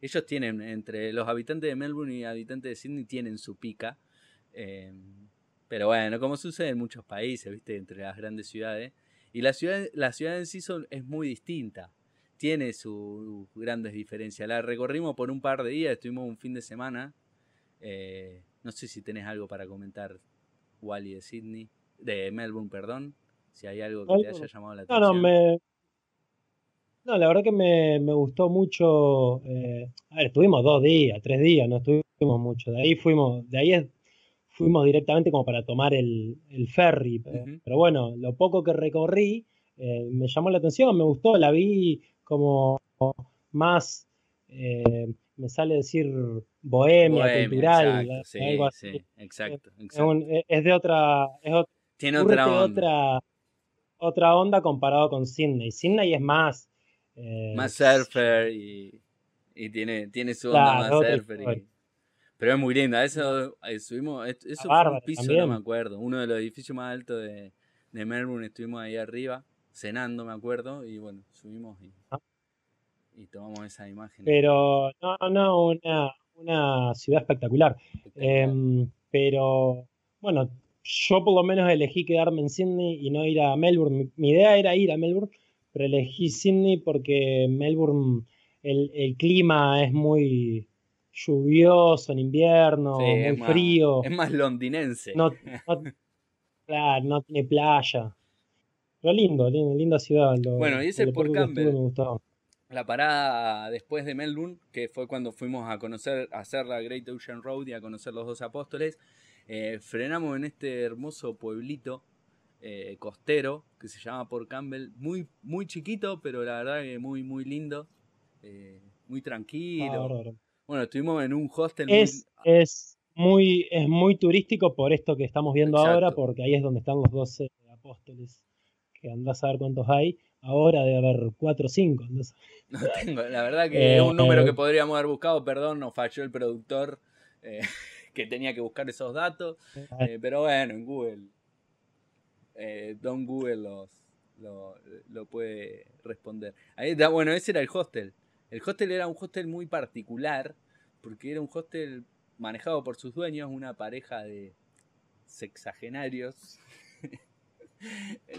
Ellos tienen, entre los habitantes de Melbourne y habitantes de Sydney, tienen su pica. Em, pero bueno, como sucede en muchos países, ¿viste? Entre las grandes ciudades. Y la ciudad, la ciudad en sí es muy distinta. Tiene sus grandes diferencias. La recorrimos por un par de días, estuvimos un fin de semana. Eh, no sé si tenés algo para comentar, Wally, de Sydney. De Melbourne, perdón. Si hay algo que te haya llamado la atención. No, no, me, no, la verdad que me, gustó mucho. Eh, a ver, estuvimos dos días, tres días, no estuvimos mucho. De ahí fuimos, de ahí fuimos directamente como para tomar el, ferry. Pero bueno, lo poco que recorrí eh, me llamó la atención, me gustó, la vi como más, eh, me sale decir bohemia, cultural, sí, algo así. Sí, exacto, exacto. Es, de otra, tiene otra onda. otra otra onda comparado con Sydney. Sydney es más eh, más surfer y, tiene, tiene su onda más surfer. pero es muy linda. Eso subimos, eso fue un piso, no me acuerdo. Uno de los edificios más altos de, Melbourne. Estuvimos ahí arriba, cenando, me acuerdo. Y bueno, subimos y, ah. tomamos esa imagen. Pero no, no, una, una ciudad espectacular. Em, pero bueno, yo por lo menos elegí quedarme en Sydney y no ir a Melbourne. mi idea era ir a Melbourne pero elegí Sydney porque Melbourne el, clima es muy lluvioso en invierno, muy frío. es más londinense. No, claro, no tiene playa. Pero lindo, linda ciudad. bueno, y ese por Campbell. La parada después de Melbourne, que fue cuando fuimos a conocer, a hacer la Great Ocean Road y a conocer los dos apóstoles, eh, frenamos en este hermoso pueblito eh, costero que se llama Port Campbell. Muy, muy chiquito, pero la verdad que muy, muy lindo. Eh, muy tranquilo. Bueno, estuvimos en un hostel. Es, muy... es, muy, es muy turístico por esto que estamos viendo ahora, porque ahí es donde están los 12 apóstoles, que andás a ver cuántos hay. Ahora debe haber 4 o 5. No tengo, la verdad que es un número que eh, podríamos haber buscado, perdón, nos falló el productor eh, que tenía que buscar esos datos. Eh, pero bueno, en Google, Don Google los, lo, lo, puede responder. Ahí bueno, ese era el hostel. El hostel era un hostel muy particular, porque era un hostel manejado por sus dueños, una pareja de sexagenarios.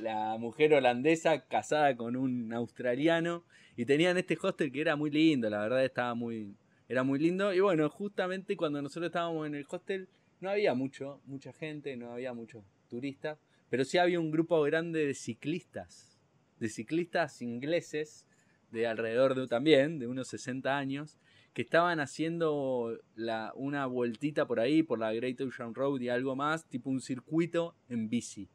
la mujer holandesa casada con un australiano y tenían este hostel que era muy lindo, la verdad estaba muy era muy lindo y bueno, justamente cuando nosotros estábamos en el hostel no había mucho, mucha gente, no había muchos turistas, pero sí había un grupo grande de ciclistas, de ciclistas ingleses de alrededor de también, de unos 60 años, que estaban haciendo la, una vueltita por ahí, por la Great Ocean Road y algo más, tipo un circuito en bici,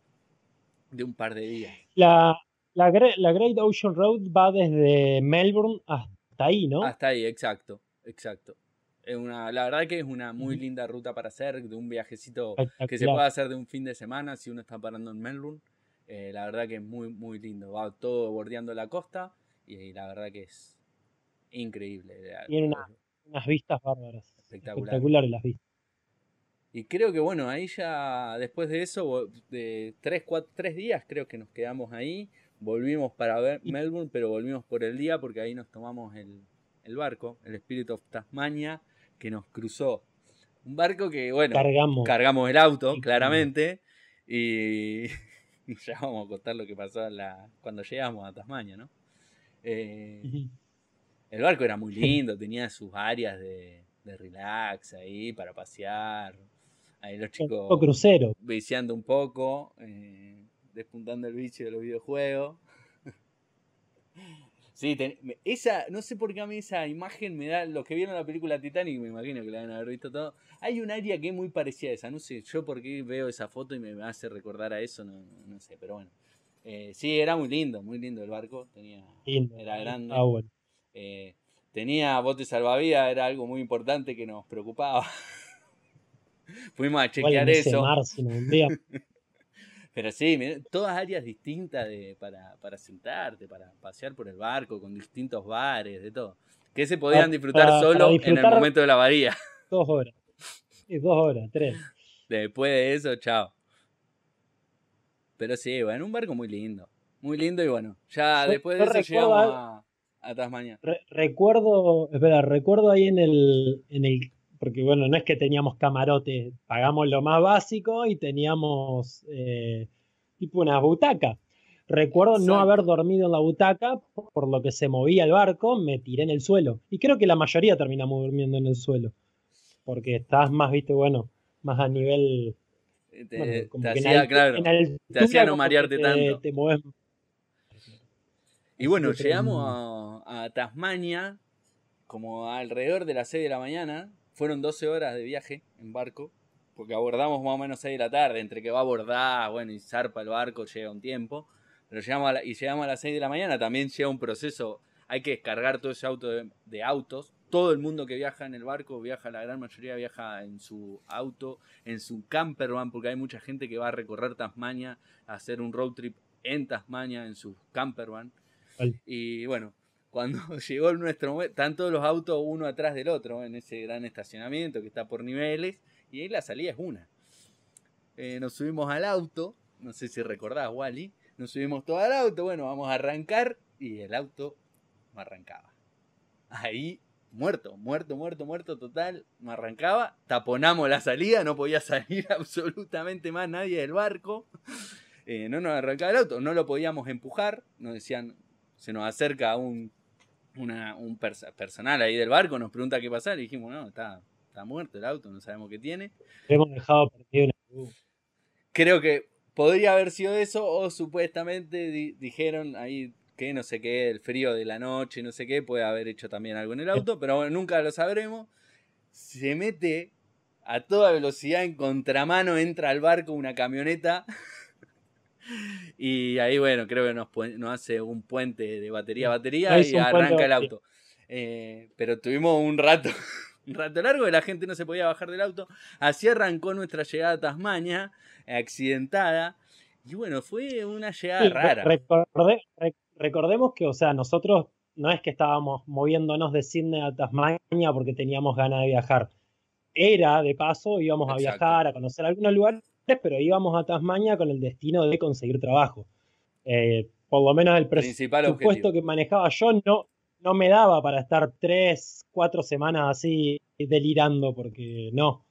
de un par de días. La, la, Great Ocean Road va desde Melbourne hasta ahí, ¿no? Hasta ahí, exacto, exacto. Es una, la verdad que es una muy linda ruta para hacer, de un viajecito que se puede hacer de un fin de semana si uno está parando en Melbourne. Eh, la verdad que es muy, muy lindo. Va todo bordeando la costa y, la verdad que es increíble. Tiene unas vistas bárbaras. Espectaculares las vistas. Y creo que bueno, ahí ya después de eso, de tres, cuatro, tres días creo que nos quedamos ahí. Volvimos para ver Melbourne, pero volvimos por el día porque ahí nos tomamos el, el barco, el Spirit of Tasmania, que nos cruzó. Un barco que, bueno, cargamos, cargamos el auto, claramente. Y, ya vamos a contar lo que pasó la, cuando llegamos a Tasmania, ¿no? Eh, el barco era muy lindo, tenía sus áreas de, relax ahí para pasear. Ahí los chicos. Un crucero. Viciando un poco, eh, despuntando el bicho de los videojuegos. sí, esa, no sé por qué a mí esa imagen me da. Los que vieron la película Titanic, me imagino que la van a haber visto todo. Hay un área que es muy parecida a esa. No sé yo por qué veo esa foto y me hace recordar a eso, no, no sé, pero bueno. Eh, sí, era muy lindo, muy lindo el barco. Tenía, era grande. Ah, eh, tenía botes salvavidas, era algo muy importante que nos preocupaba. Fuimos a chequear eso. Pero sí, todas áreas distintas de, para, para sentarte, para pasear por el barco, con distintos bares, de todo. Que se podían disfrutar solo en el momento de la bahía. Dos horas. dos horas, tres. Después de eso, chao. Pero sí, bueno, un barco muy lindo. Muy lindo y bueno, ya después de eso llegamos a, a Tasmania. recuerdo, espera, recuerdo ahí en el, en el, porque bueno, no es que teníamos camarote, pagamos lo más básico y teníamos eh, tipo una butaca. Recuerdo no haber dormido en la butaca, por lo que se movía el barco, me tiré en el suelo. Y creo que la mayoría terminamos durmiendo en el suelo. Porque estás más, viste, bueno, más a nivel te, hacía, claro, te hacía no marearte tanto. y bueno, llegamos a, Tasmania como alrededor de las 6 de la mañana. Fueron 12 horas de viaje en barco, porque abordamos más o menos 6 de la tarde, entre que va a abordar, bueno, y zarpa el barco, llega un tiempo. Pero llegamos y llegamos a las 6 de la mañana, también llega un proceso, hay que descargar todo ese auto de autos, todo el mundo que viaja en el barco, viaja, la gran mayoría viaja en su auto, en su campervan, porque hay mucha gente que va a recorrer Tasmania, a hacer un road trip en Tasmania, en su campervan. Y bueno, cuando llegó nuestro momento, están todos los autos uno atrás del otro, en ese gran estacionamiento que está por niveles, y ahí la salida es una. Eh, nos subimos al auto, no sé si recordás, Wally, nos subimos todo al auto, bueno, vamos a arrancar, y el auto no arrancaba. Ahí muerto, muerto, muerto, muerto total. No arrancaba, taponamos la salida, no podía salir absolutamente más nadie del barco. Eh, no nos arrancaba el auto, no lo podíamos empujar. Nos decían, se nos acerca un, un personal ahí del barco, nos pregunta qué pasa. Y dijimos, no, está, está muerto el auto, no sabemos qué tiene. Hemos dejado perdido Creo que podría haber sido eso, o supuestamente dijeron ahí que no sé qué, el frío de la noche, no sé qué, puede haber hecho también algo en el auto, pero bueno, nunca lo sabremos. Se mete a toda velocidad en contramano, entra al barco una camioneta. y ahí, bueno, creo que nos, nos, hace un puente de batería a batería y arranca el auto. Eh, pero tuvimos un rato un rato largo, la gente no se podía bajar del auto. Así arrancó nuestra llegada a Tasmania, accidentada. Y bueno, fue una llegada rara. recordemos que, o sea, nosotros no es que estábamos moviéndonos de Sydney a Tasmania porque teníamos ganas de viajar. Era, de paso, íbamos a viajar, a conocer algunos lugares, pero íbamos a Tasmania con el destino de conseguir trabajo. Eh, por lo menos el presupuesto que manejaba yo no, no me daba para estar tres, cuatro semanas así delirando, porque no,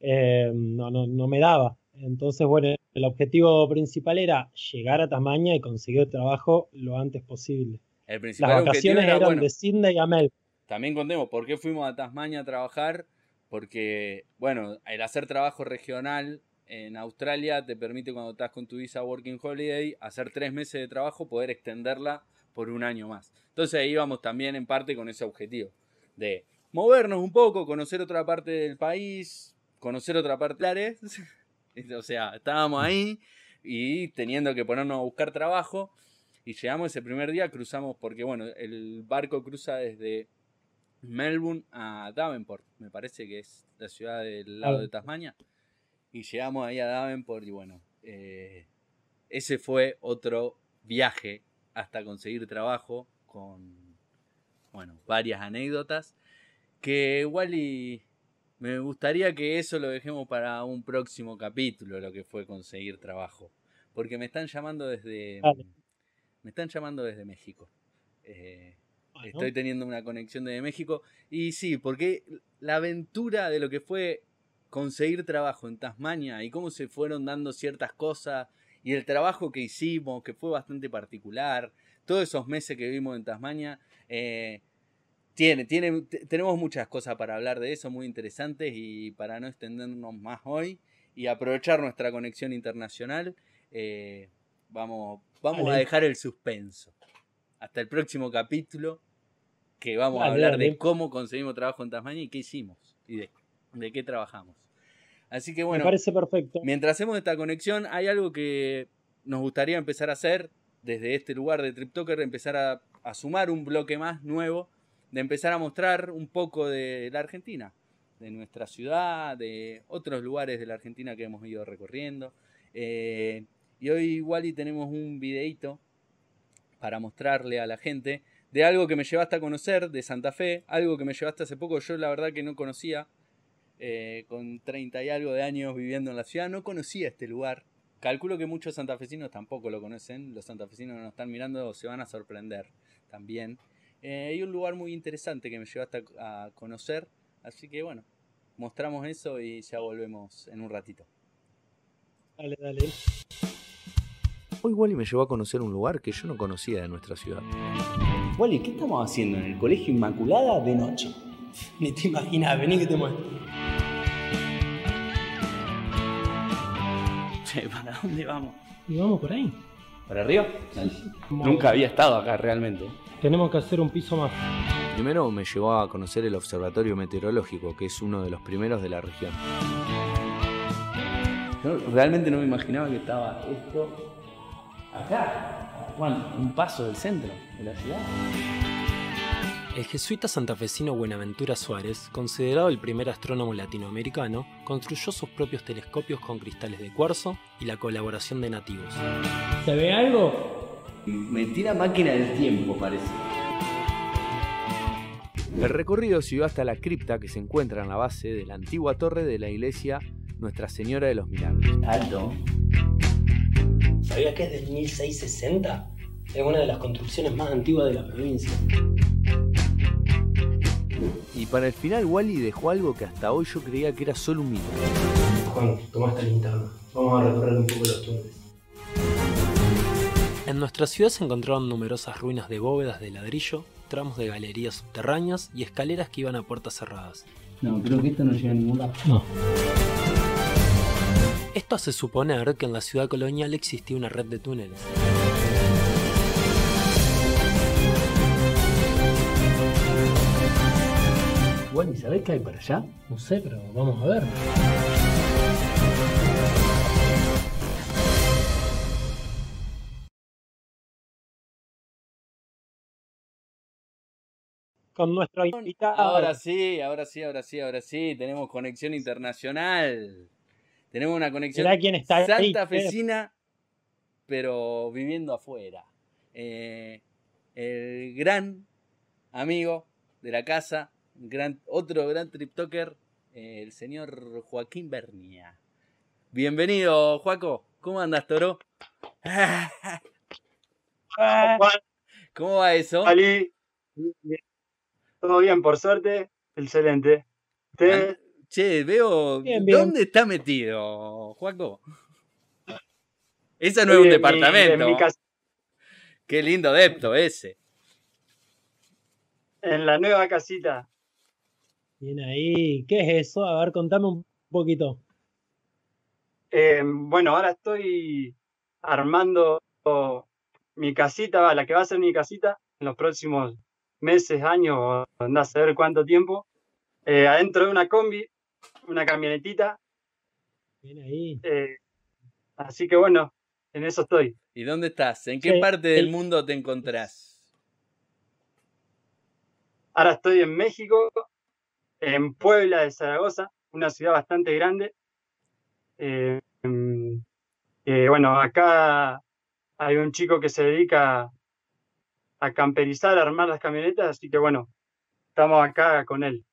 eh, no, no, no me daba. Entonces, bueno, el objetivo principal era llegar a Tasmania y conseguir trabajo lo antes posible. Las vacaciones eran de Sydney a Melbourne. También contemos por qué fuimos a Tasmania a trabajar, porque, bueno, el hacer trabajo regional en Australia te permite cuando estás con tu visa Working Holiday hacer tres meses de trabajo, poder extenderla por un año más. Entonces ahí íbamos también en parte con ese objetivo de movernos un poco, conocer otra parte del país, conocer otra parte de O sea, estábamos ahí y teniendo que ponernos a buscar trabajo. Y llegamos ese primer día, cruzamos, porque bueno, el barco cruza desde Melbourne a Davenport, me parece que es la ciudad del lado de Tasmania. Y llegamos ahí a Davenport y bueno, eh, ese fue otro viaje hasta conseguir trabajo con, bueno, varias anécdotas que igual y me gustaría que eso lo dejemos para un próximo capítulo, lo que fue conseguir trabajo. Porque me están llamando desde... Me están llamando desde México. Eh, estoy teniendo una conexión desde México. Y sí, porque la aventura de lo que fue conseguir trabajo en Tasmania y cómo se fueron dando ciertas cosas y el trabajo que hicimos, que fue bastante particular, todos esos meses que vivimos en Tasmania, eh, tiene, tiene, tenemos muchas cosas para hablar de eso, muy interesantes y para no extendernos más hoy y aprovechar nuestra conexión internacional, eh, vamos, vamos a dejar el suspenso. Hasta el próximo capítulo, que vamos a hablar de cómo conseguimos trabajo en Tasmania y qué hicimos y de, de qué trabajamos. Así que bueno, Me parece perfecto. mientras hacemos esta conexión, hay algo que nos gustaría empezar a hacer desde este lugar de TripToker, empezar a, a sumar un bloque más nuevo, de empezar a mostrar un poco de la Argentina, de nuestra ciudad, de otros lugares de la Argentina que hemos ido recorriendo. Eh, y hoy igual y tenemos un videito para mostrarle a la gente de algo que me llevaste a conocer de Santa Fe, algo que me llevaste hace poco, yo la verdad que no conocía, eh, con 30 y algo de años viviendo en la ciudad, no conocía este lugar. Calculo que muchos santafesinos tampoco lo conocen, los santafesinos que nos están mirando se van a sorprender también. Eh, hay un lugar muy interesante que me llevaste a, a conocer, así que bueno, mostramos eso y ya volvemos en un ratito. Dale, dale. Hoy Wally me llevó a conocer un lugar que yo no conocía de nuestra ciudad. Wally, ¿qué estamos haciendo en el Colegio Inmaculada de noche? Ni te imaginas, vení que te muestro. ¿para dónde vamos? ¿Y vamos por ahí? ¿Para arriba? Nunca había estado acá realmente. Tenemos que hacer un piso más. Primero me llevó a conocer el Observatorio Meteorológico, que es uno de los primeros de la región. Yo realmente no me imaginaba que estaba esto acá, Juan, un paso del centro de la ciudad. El jesuita santafesino Buenaventura Suárez, considerado el primer astrónomo latinoamericano, construyó sus propios telescopios con cristales de cuarzo y la colaboración de nativos. ¿Se ve algo? Mentira máquina del tiempo, parece. El recorrido siguió hasta la cripta que se encuentra en la base de la antigua torre de la iglesia Nuestra Señora de los Milagros. Alto. ¿Sabías que es del 1660? Es una de las construcciones más antiguas de la provincia. Y para el final Wally dejó algo que hasta hoy yo creía que era solo un mito. Juan, toma esta linterna. Vamos a recorrer un poco los túneles. En nuestra ciudad se encontraron numerosas ruinas de bóvedas de ladrillo, tramos de galerías subterráneas y escaleras que iban a puertas cerradas. No, creo que esto no llega a ningún lado. No. Esto hace suponer que en la ciudad colonial existía una red de túneles. Bueno, ¿y sabés qué hay para allá? No sé, pero vamos a ver. con nuestro invitado. Ahora sí, ahora sí, ahora sí, ahora sí. Tenemos conexión internacional. Tenemos una conexión quién está Santa Fecina, pero viviendo afuera. Eh, el gran amigo de la casa, gran, otro gran triptoker, eh, el señor Joaquín Bernia. Bienvenido, Joaco. ¿Cómo andas, Toro? ¿Cómo va eso? Todo bien, por suerte. Excelente. Che, veo. ¿Dónde está metido, Juaco? Ese no es un departamento. Qué lindo depto ese. En la nueva casita. Bien ahí. ¿Qué es eso? A ver, contame un poquito. Eh, bueno, ahora estoy armando mi casita, la que va a ser mi casita en los próximos meses, años, no a saber cuánto tiempo, eh, adentro de una combi, una camionetita. Bien ahí. Eh, así que bueno, en eso estoy. ¿Y dónde estás? ¿En qué parte del mundo te encontrás? Ahora estoy en México, en Puebla de Zaragoza, una ciudad bastante grande. Eh, bueno, acá hay un chico que se dedica a camperizar, a armar las camionetas, así que bueno, estamos acá con él.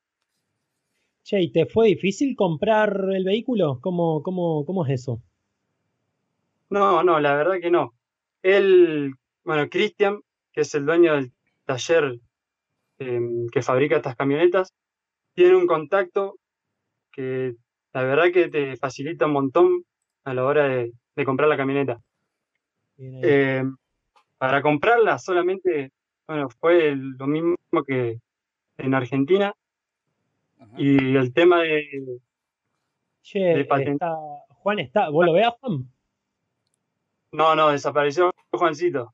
Che, ¿y te fue difícil comprar el vehículo? ¿Cómo, cómo, cómo es eso? No, no, la verdad que no. Él, bueno, Cristian, que es el dueño del taller em, que fabrica estas camionetas, tiene un contacto que la verdad que te facilita un montón a la hora de, comprar la camioneta. Em, para comprarla solamente, bueno, fue lo mismo que en Argentina. Y el tema de... Che, Juan está, ¿vos lo veas, Juan? No, no, desapareció Juancito.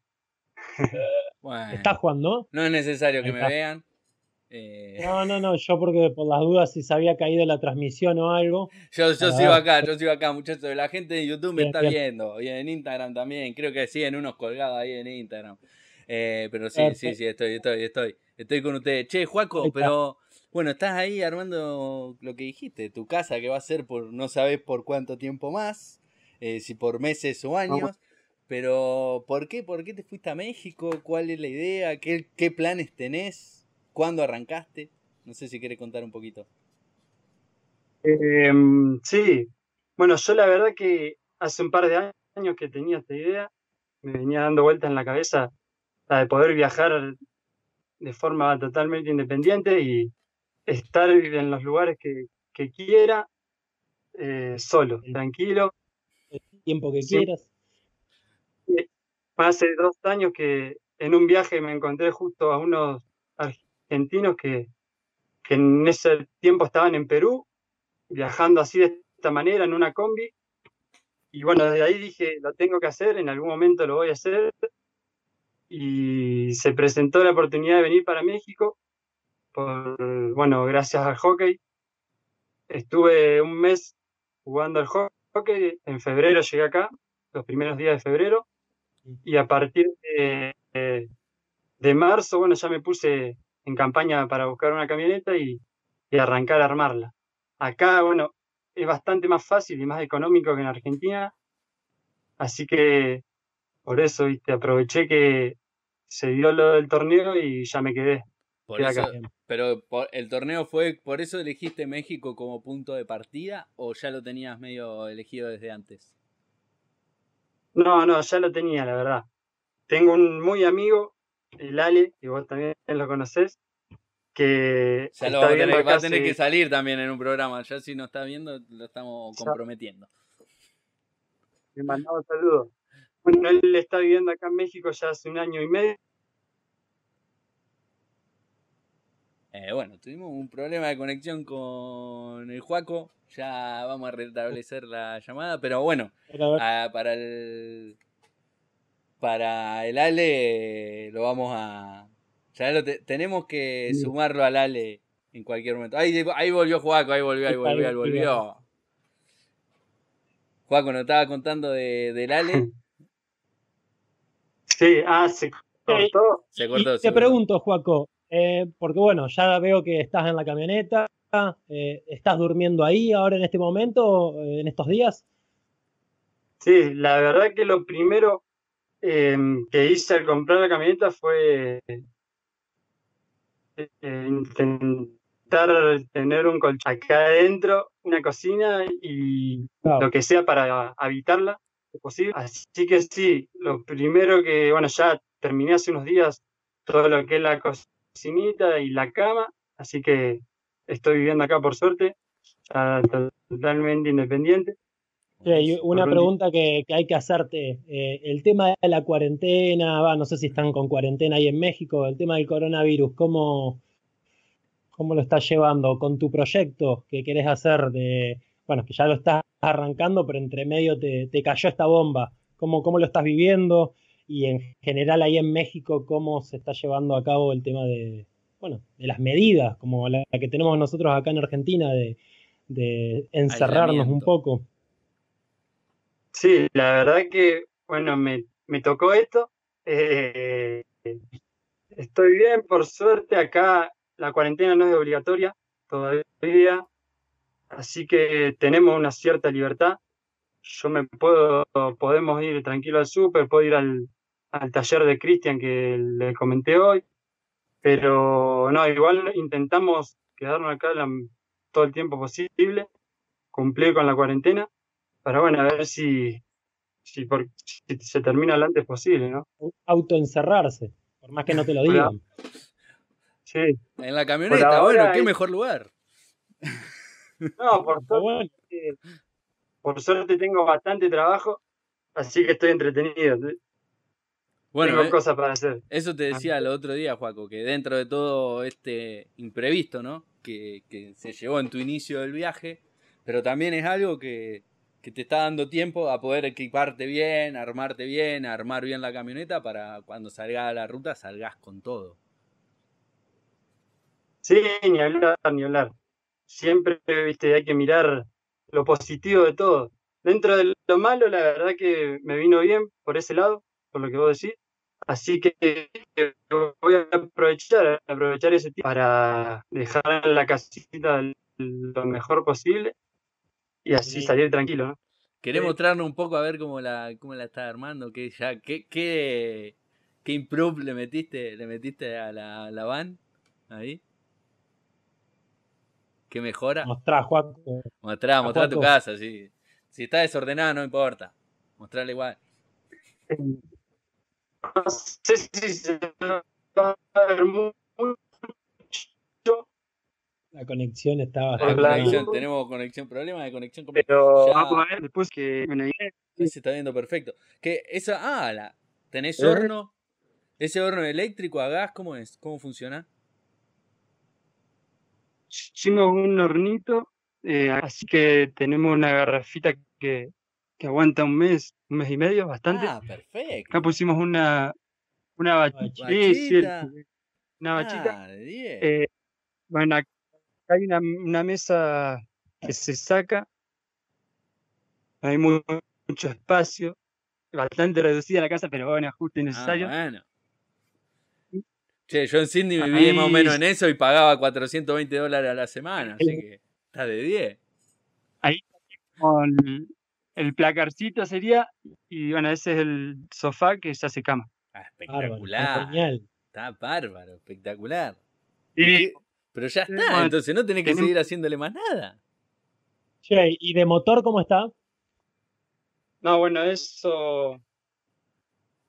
Está Juan, ¿no? No es necesario que me vean. Eh, no, no, no, yo porque por las dudas si se había caído la transmisión o algo. Yo, yo sigo acá, yo sigo acá, muchachos. La gente de YouTube me está viendo y en Instagram también. Creo que siguen unos colgados ahí en Instagram. Eh, pero sí, sí, sí, estoy, estoy, estoy. Estoy con ustedes. Che, Juaco, pero bueno, estás ahí armando lo que dijiste, tu casa que va a ser por no sabes por cuánto tiempo más, eh, si por meses o años. Pero, ¿por qué? ¿Por qué te fuiste a México? ¿Cuál es la idea? ¿Qué, qué planes tenés? ¿Cuándo arrancaste? No sé si quieres contar un poquito. Em, sí, bueno, yo la verdad que hace un par de años que tenía esta idea, me venía dando vueltas en la cabeza la de poder viajar de forma totalmente independiente y estar en los lugares que, quiera, eh, solo, tranquilo. El tiempo que quieras. Hace dos años que en un viaje me encontré justo a unos argentinos que, en ese tiempo estaban en Perú, viajando así de esta manera en una combi. Y bueno, desde ahí dije, lo tengo que hacer, en algún momento lo voy a hacer. Y se presentó la oportunidad de venir para México, por, bueno, gracias al hockey. Estuve un mes jugando al hockey, en febrero llegué acá, los primeros días de febrero, y a partir de, de marzo, bueno, ya me puse en campaña para buscar una camioneta y, arrancar a armarla. Acá, bueno, es bastante más fácil y más económico que en Argentina, así que por eso, viste, aproveché que se dio lo del torneo y ya me quedé. pero el torneo fue, ¿por eso elegiste México como punto de partida o ya lo tenías medio elegido desde antes? No, no, ya lo tenía, la verdad. Tengo un muy amigo el Ale, que vos también lo conocés, que ya lo va, a tener, que salir también en un programa. Ya si no está viendo, lo estamos comprometiendo. Le mandamos saludos. Bueno, él está viviendo acá en México ya hace un año y medio. Eh, bueno, tuvimos un problema de conexión con el Juaco. Ya vamos a restablecer la llamada, pero bueno, ah, para el para el Ale lo vamos a. Ya lo tenemos que sumarlo al Ale en cualquier momento. Ahí, ahí volvió Juaco, ahí volvió, ahí volvió, ahí volvió. Juaco, nos estaba contando de, del Ale. Sí, ah, se cortó. Se cortó. te pregunto, Juaco, Eh, porque bueno, ya veo que estás en la camioneta, eh, ¿estás durmiendo ahí ahora en este momento, en estos días? Sí, la verdad que lo primero em, que hice al comprar la camioneta fue intentar tener un colchón acá adentro, una cocina y lo que sea para habitarla, es posible. Así que sí, lo primero que, bueno, ya terminé hace unos días todo lo que es la cocinita y la cama, así que estoy viviendo acá por suerte, totalmente independiente. Sí, una pregunta que, hay que hacerte. Eh, el tema de la cuarentena, no sé si están con cuarentena ahí en México, el tema del coronavirus, ¿cómo, cómo lo estás llevando con tu proyecto que querés hacer de, bueno, que ya lo estás arrancando, pero entre medio te, cayó esta bomba? ¿Cómo, ¿Cómo lo estás viviendo? Y en general ahí en México, ¿cómo se está llevando a cabo el tema de, bueno, de las medidas, como la, que tenemos nosotros acá en Argentina, de, de encerrarnos un poco? Sí, la verdad que, bueno, me, tocó esto. Eh, estoy bien, por suerte, acá la cuarentena no es obligatoria todavía, así que tenemos una cierta libertad. Yo me puedo, podemos ir tranquilo al súper, puedo ir al, taller de Cristian que le comenté hoy, pero no, igual intentamos quedarnos acá todo el tiempo posible, cumplir con la cuarentena para bueno, a ver si, si, se termina lo antes posible, ¿no? Autoencerrarse, por más que no te lo digan. Sí. En la camioneta, bueno, qué mejor lugar. No, por suerte, por suerte tengo bastante trabajo, así que estoy entretenido. Bueno, tengo eh, cosas para hacer. Eso te decía el otro día, Juaco, que dentro de todo este imprevisto, ¿no? Que, que se llevó en tu inicio del viaje, pero también es algo que, que te está dando tiempo a poder equiparte bien, armarte bien, armar bien la camioneta para cuando salgas a la ruta salgas con todo. Sí, ni hablar, ni hablar. Siempre, viste, hay que mirar lo positivo de todo. Dentro de lo malo, la verdad que me vino bien por ese lado, por lo que vos decís. Así que voy a aprovechar, aprovechar ese tiempo para dejar la casita lo mejor posible y así salir tranquilo, ¿no? ¿Querés mostrarnos un poco a ver cómo la, cómo la estás armando? ¿Qué, ya, qué, qué, qué improve le metiste, le metiste a la, la van? Ahí. ¿Qué mejora? Mostrá, Juan. Mostrá, mostrá tu casa, sí. Si está desordenada, no importa. Mostrarle igual. No sé si se va a ver la conexión estaba tenemos conexión, problema de conexión. Pero vamos a ver después que se está viendo perfecto. Que esa, ah, la, tenés ¿Eh? horno, ese horno eléctrico a gas, ¿cómo es? ¿Cómo funciona? Hicimos un hornito, eh, así que tenemos una garrafita que, que, aguanta un mes, un mes y medio, bastante. Ah, perfecto. Acá pusimos una, una bachita. una bachita. Ah, eh, bueno, hay una, una mesa que se saca, hay mucho espacio, bastante reducida la casa, pero bueno, justo y ah, necesario. bueno. Che, yo en Sydney viví más o menos en eso y pagaba 420 dólares a la semana, así que está de 10. Ahí con el placarcito sería, y bueno, ese es el sofá que se hace cama. Ah, espectacular. está bárbaro, espectacular. Y pero ya está, entonces no tenés que seguir haciéndole más nada. Che, ¿y de motor cómo está? No, bueno, eso.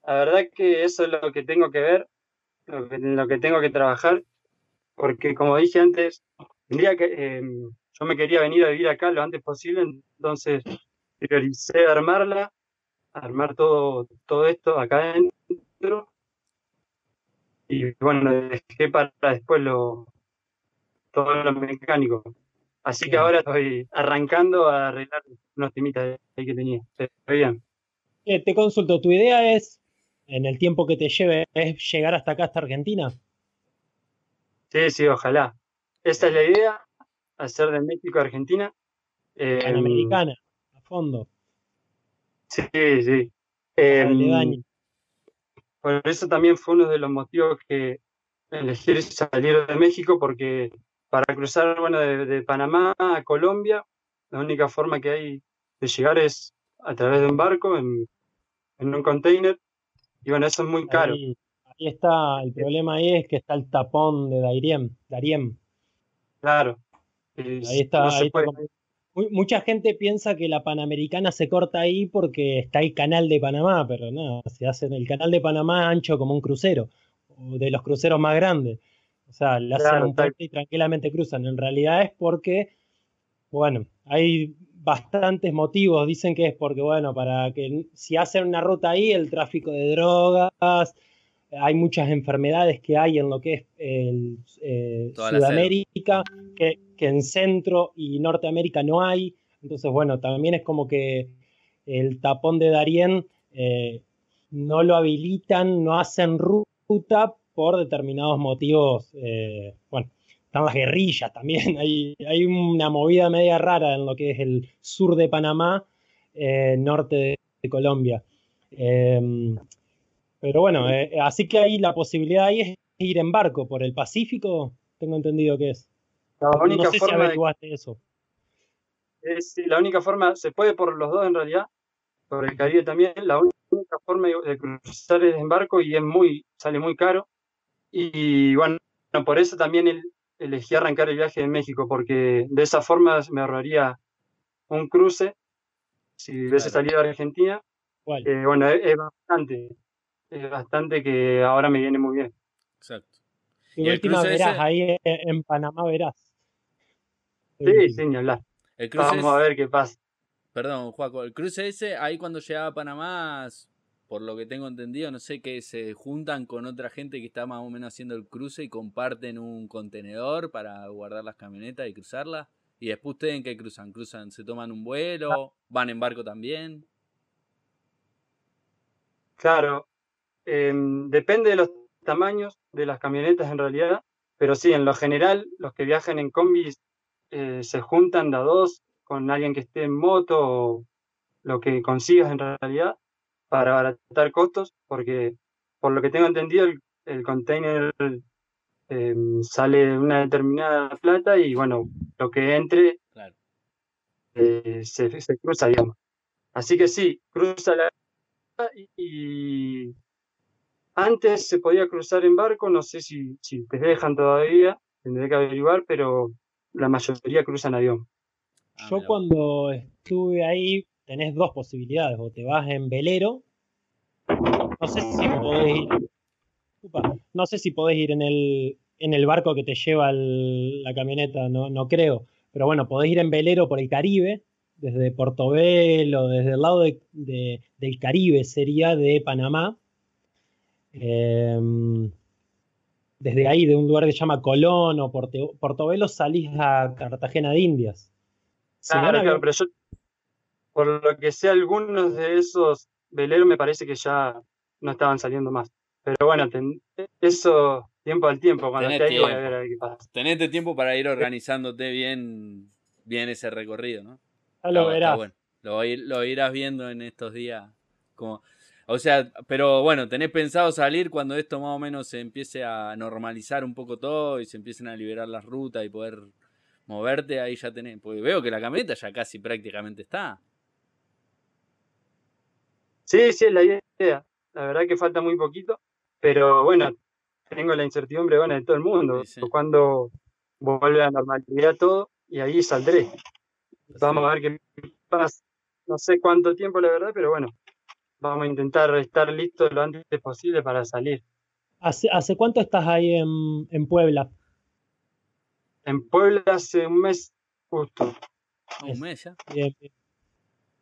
La verdad que eso es lo que tengo que ver, lo que, lo que tengo que trabajar, porque como dije antes, tendría que, em, yo me quería venir a vivir acá lo antes posible, entonces prioricé armarla, armar todo, todo esto acá adentro. Y bueno, dejé para después lo, todo lo mecánico. Así que ahora estoy arrancando a arreglar unos temitas ahí que tenía. Estoy bien. Eh, te consulto, ¿tu idea es, en el tiempo que te lleve, es llegar hasta acá, hasta Argentina? Sí, sí, ojalá. Esa es la idea, hacer de México a Argentina. Eh, Panamericana, a fondo. Sí, sí. Eh, por eso también fue uno de los motivos que, elegir salir de México porque para cruzar bueno, de, Panamá a Colombia, la única forma que hay de llegar es a través de un barco en, un container. Y bueno, eso es muy caro. Ahí, está, el problema ahí es que está el tapón de Dariem. Dariem. Claro. ahí está. mucha gente piensa que la Panamericana se corta ahí porque está el canal de Panamá, pero no, se hace el canal de Panamá ancho como un crucero, de los cruceros más grandes. O sea, le hacen un puente y tranquilamente cruzan. En realidad es porque, bueno, hay bastantes motivos. Dicen que es porque, bueno, para que si hacen una ruta ahí, el tráfico de drogas, hay muchas enfermedades que hay en lo que es el, eh, Sudamérica, que, en Centro y Norteamérica no hay. Entonces, bueno, también es como que el tapón de Darién eh, no lo habilitan, no hacen ruta por determinados motivos. Eh, bueno, están las guerrillas también. Hay, hay una movida media rara en lo que es el sur de Panamá, eh, norte de, Colombia. Em, pero bueno, eh, así que ahí la posibilidad ahí es ir en barco por el Pacífico, tengo entendido que es. La única forma de... eso. Es, la única forma, se puede por los dos en realidad, por el Caribe también, la única forma de cruzar es en barco y es muy, sale muy caro. Y bueno, por eso también elegí arrancar el viaje en México, porque de esa forma me ahorraría un cruce si hubiese salido de Argentina. Eh, bueno, es, bastante, es bastante que ahora me viene muy bien. Exacto. Y, última verás, ahí en Panamá verás. Sí, sí, ni hablar. Vamos a ver qué pasa. Perdón, Juaco, el cruce ese, ahí cuando llegaba a Panamá por lo que tengo entendido, no sé, que se juntan con otra gente que está más o menos haciendo el cruce y comparten un contenedor para guardar las camionetas y cruzarlas. Y después ustedes en qué cruzan, cruzan, se toman un vuelo, van en barco también. Claro, em, depende de los tamaños de las camionetas en realidad, pero sí, en lo general, los que viajan en combis eh, se juntan de a dos con alguien que esté en moto o lo que consigas en realidad para abaratar costos, porque por lo que tengo entendido, el, container em, sale una determinada plata y bueno, lo que entre eh, se, cruza, digamos. Así que sí, cruza la y, antes se podía cruzar en barco, no sé si, si te dejan todavía, tendré que averiguar, pero la mayoría cruzan avión. Ah, Yo cuando estuve ahí tenés dos posibilidades, o te vas en velero, no sé si podés ir, no sé si podés ir en el, en el barco que te lleva la camioneta, no, no creo, pero bueno, podés ir en velero por el Caribe, desde Portobelo, desde el lado del Caribe sería de Panamá. Em, desde ahí, de un lugar que se llama Colón o Portobelo, salís a Cartagena de Indias. Claro, pero yo por lo que sé, algunos de esos veleros me parece que ya no estaban saliendo más. Pero bueno, eso tiempo al tiempo, cuando esté ahí voy a ver qué pasa. Tenete tiempo para ir organizándote bien, bien ese recorrido, ¿no? Ya lo verás. Lo, irás viendo en estos días. Como, o sea, pero bueno, tenés pensado salir cuando esto más o menos se empiece a normalizar un poco todo y se empiecen a liberar las rutas y poder moverte, ahí ya tenés. Porque veo que la camioneta ya casi prácticamente está. Sí, sí, es la idea. La verdad que falta muy poquito, pero bueno, tengo la incertidumbre bueno, de todo el mundo. Cuando vuelve a la normalidad todo, y ahí saldré. Vamos a ver qué pasa. No sé cuánto tiempo, la verdad, pero bueno, vamos a intentar estar listos lo antes posible para salir. ¿Hace, hace cuánto estás ahí en, en Puebla? En Puebla hace un mes justo. ¿Un mes ya?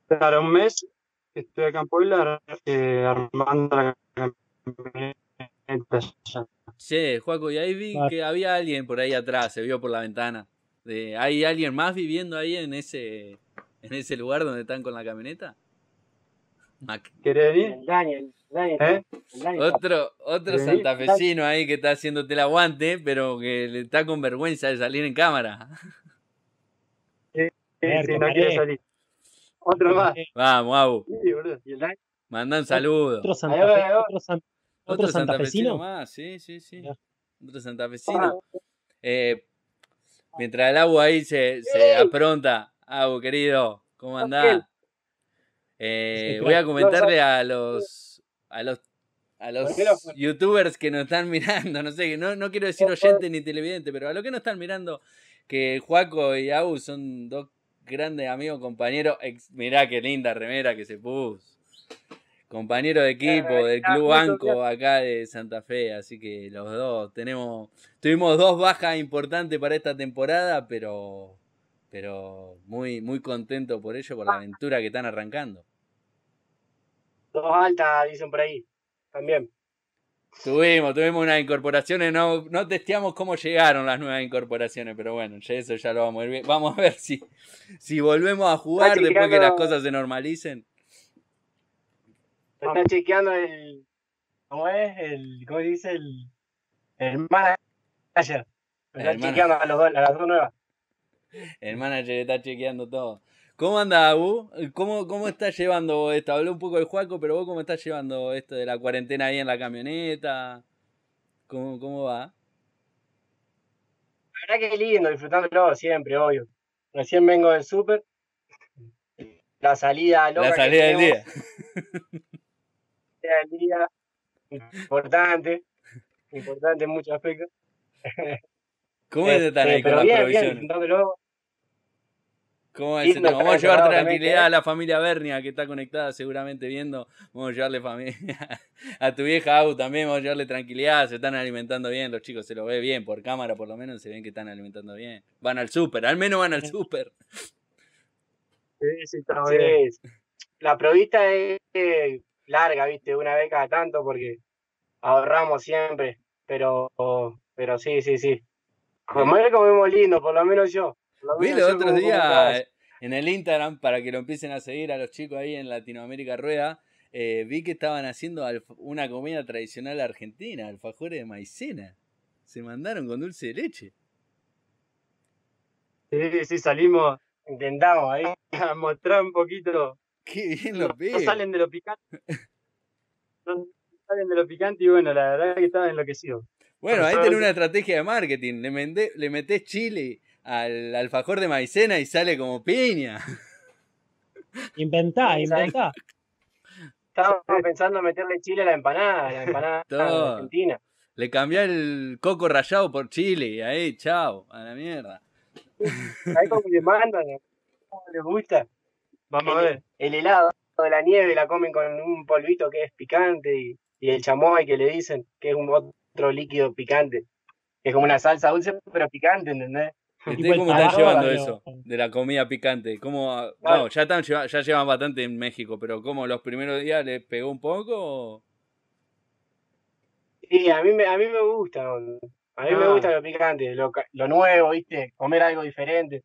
Claro, un mes estoy acá en Puebla eh, armando la camioneta. Che, Juaco, y ahí vi que había alguien por ahí atrás, se vio por la ventana. De, ¿Hay alguien más viviendo ahí en ese, en ese lugar donde están con la camioneta? ¿Querés venir? Daniel, Daniel. ¿Eh? Otro, otro santafesino ahí que está haciéndote el aguante, pero que le está con vergüenza de salir en cámara. Sí, sí, no quiere salir. Otro más. Vamos, Abu. Mandan saludos. Otro, Santa otro, santafesino. más, sí, sí, sí. otro santafesino. Eh, mientras el agua ahí se, se apronta, Abu querido, ¿cómo andás? Eh, voy a comentarle a los a los a los youtubers que nos están mirando, no sé, no, no quiero decir oyente ni televidente, pero a los que nos están mirando, que Juaco y Abu son dos grandes amigos, compañeros. mirá qué linda remera que se puso. Compañero de equipo del Club Banco acá de Santa Fe, así que los dos tenemos, tuvimos dos bajas importantes para esta temporada, pero, pero muy, muy contento por ello, por la aventura que están arrancando. Dos altas, dicen por ahí, también. Tuvimos, tuvimos unas incorporaciones, no, no testeamos cómo llegaron las nuevas incorporaciones, pero bueno, ya eso ya lo vamos a ver. Vamos a ver si, si volvemos a jugar después que las cosas se normalicen. Está chequeando el. ¿Cómo es? El, ¿Cómo dice? El, el manager. Está chequeando a, los dos, a las dos nuevas. El manager está chequeando todo. ¿Cómo anda, Abu? ¿Cómo, ¿Cómo estás llevando esto? Hablé un poco del Juaco, pero vos cómo estás llevando esto de la cuarentena ahí en la camioneta? ¿Cómo, cómo va? La verdad que lindo, disfrutándolo siempre, obvio. Recién vengo del súper. La salida loca La salida del día. del día. Importante. Importante en muchos aspectos. ¿Cómo es estar ahí este, con las provisiones? ¿Cómo es? Vamos a llevar tranquilidad a la familia Bernia que está conectada seguramente viendo. Vamos a llevarle familia a tu vieja Au también, vamos a llevarle tranquilidad. Se están alimentando bien, los chicos se lo ve bien por cámara, por lo menos se ven que están alimentando bien. Van al súper, al menos van al súper. Sí, sí, está bien. La provista es larga, viste, una vez cada tanto porque ahorramos siempre. Pero, pero sí, sí, sí. Comer comemos lindo, por lo menos yo. Vi los otros días en el Instagram, para que lo empiecen a seguir a los chicos ahí en Latinoamérica Rueda, eh, vi que estaban haciendo una comida tradicional argentina, alfajores de maicena. Se mandaron con dulce de leche. Sí, sí, salimos, intentamos ahí a mostrar un poquito. Qué bien lo no, no salen de lo picante. No salen de lo picante y bueno, la verdad es que estaban enloquecidos. Bueno, ahí tenés una estrategia de marketing. Le, le metés chile al alfajor de maicena y sale como piña. Inventá, inventá. Estábamos pensando meterle chile a la empanada, a la empanada argentina. Le cambié el coco rallado por chile y ahí, chao, a la mierda. Ahí como le mandan, como les gusta. Vamos a ver. El helado de la nieve la comen con un polvito que es picante y, y el chamoy que le dicen que es un otro líquido picante. Es como una salsa dulce pero picante, ¿entendés? Cómo están llevando eso de la comida picante? ¿Cómo, no, ya, están, ya llevan bastante en México, pero ¿cómo los primeros días les pegó un poco? Sí, a mí me, a mí me gusta. A mí me ah. gusta lo picante, lo, lo, nuevo, ¿viste? Comer algo diferente.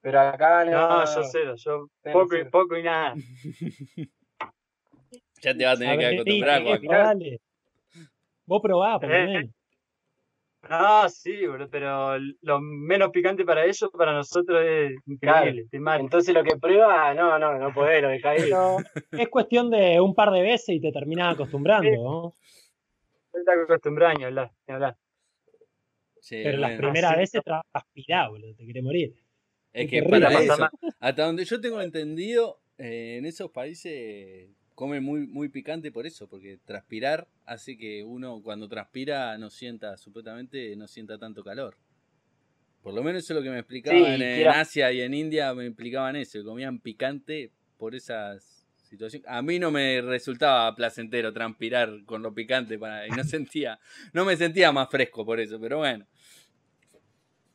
Pero acá no. No, yo cero, yo poco y poco y nada. ya te vas a tener que acostumbrar, Dale. Vos probás, por lo eh, menos. Ah, sí, pero lo menos picante para ellos, para nosotros es increíble. Entonces lo que prueba, no, no, no podés, lo ahí. es cuestión de un par de veces y te terminás acostumbrando, ¿no? Te acostumbrando, hablar, hablar. pero las primeras veces transpirás, boludo, te quiere morir. Es que para eso, hasta donde yo tengo entendido, eh, en esos países come muy, muy picante por eso, porque transpirar hace que uno cuando transpira no sienta, supuestamente no sienta tanto calor. Por lo menos eso es lo que me explicaban en Asia y en India, me explicaban eso, que comían picante por esas situaciones. A mí no me resultaba placentero transpirar con lo picante para, y no sentía, no me sentía más fresco por eso, pero bueno.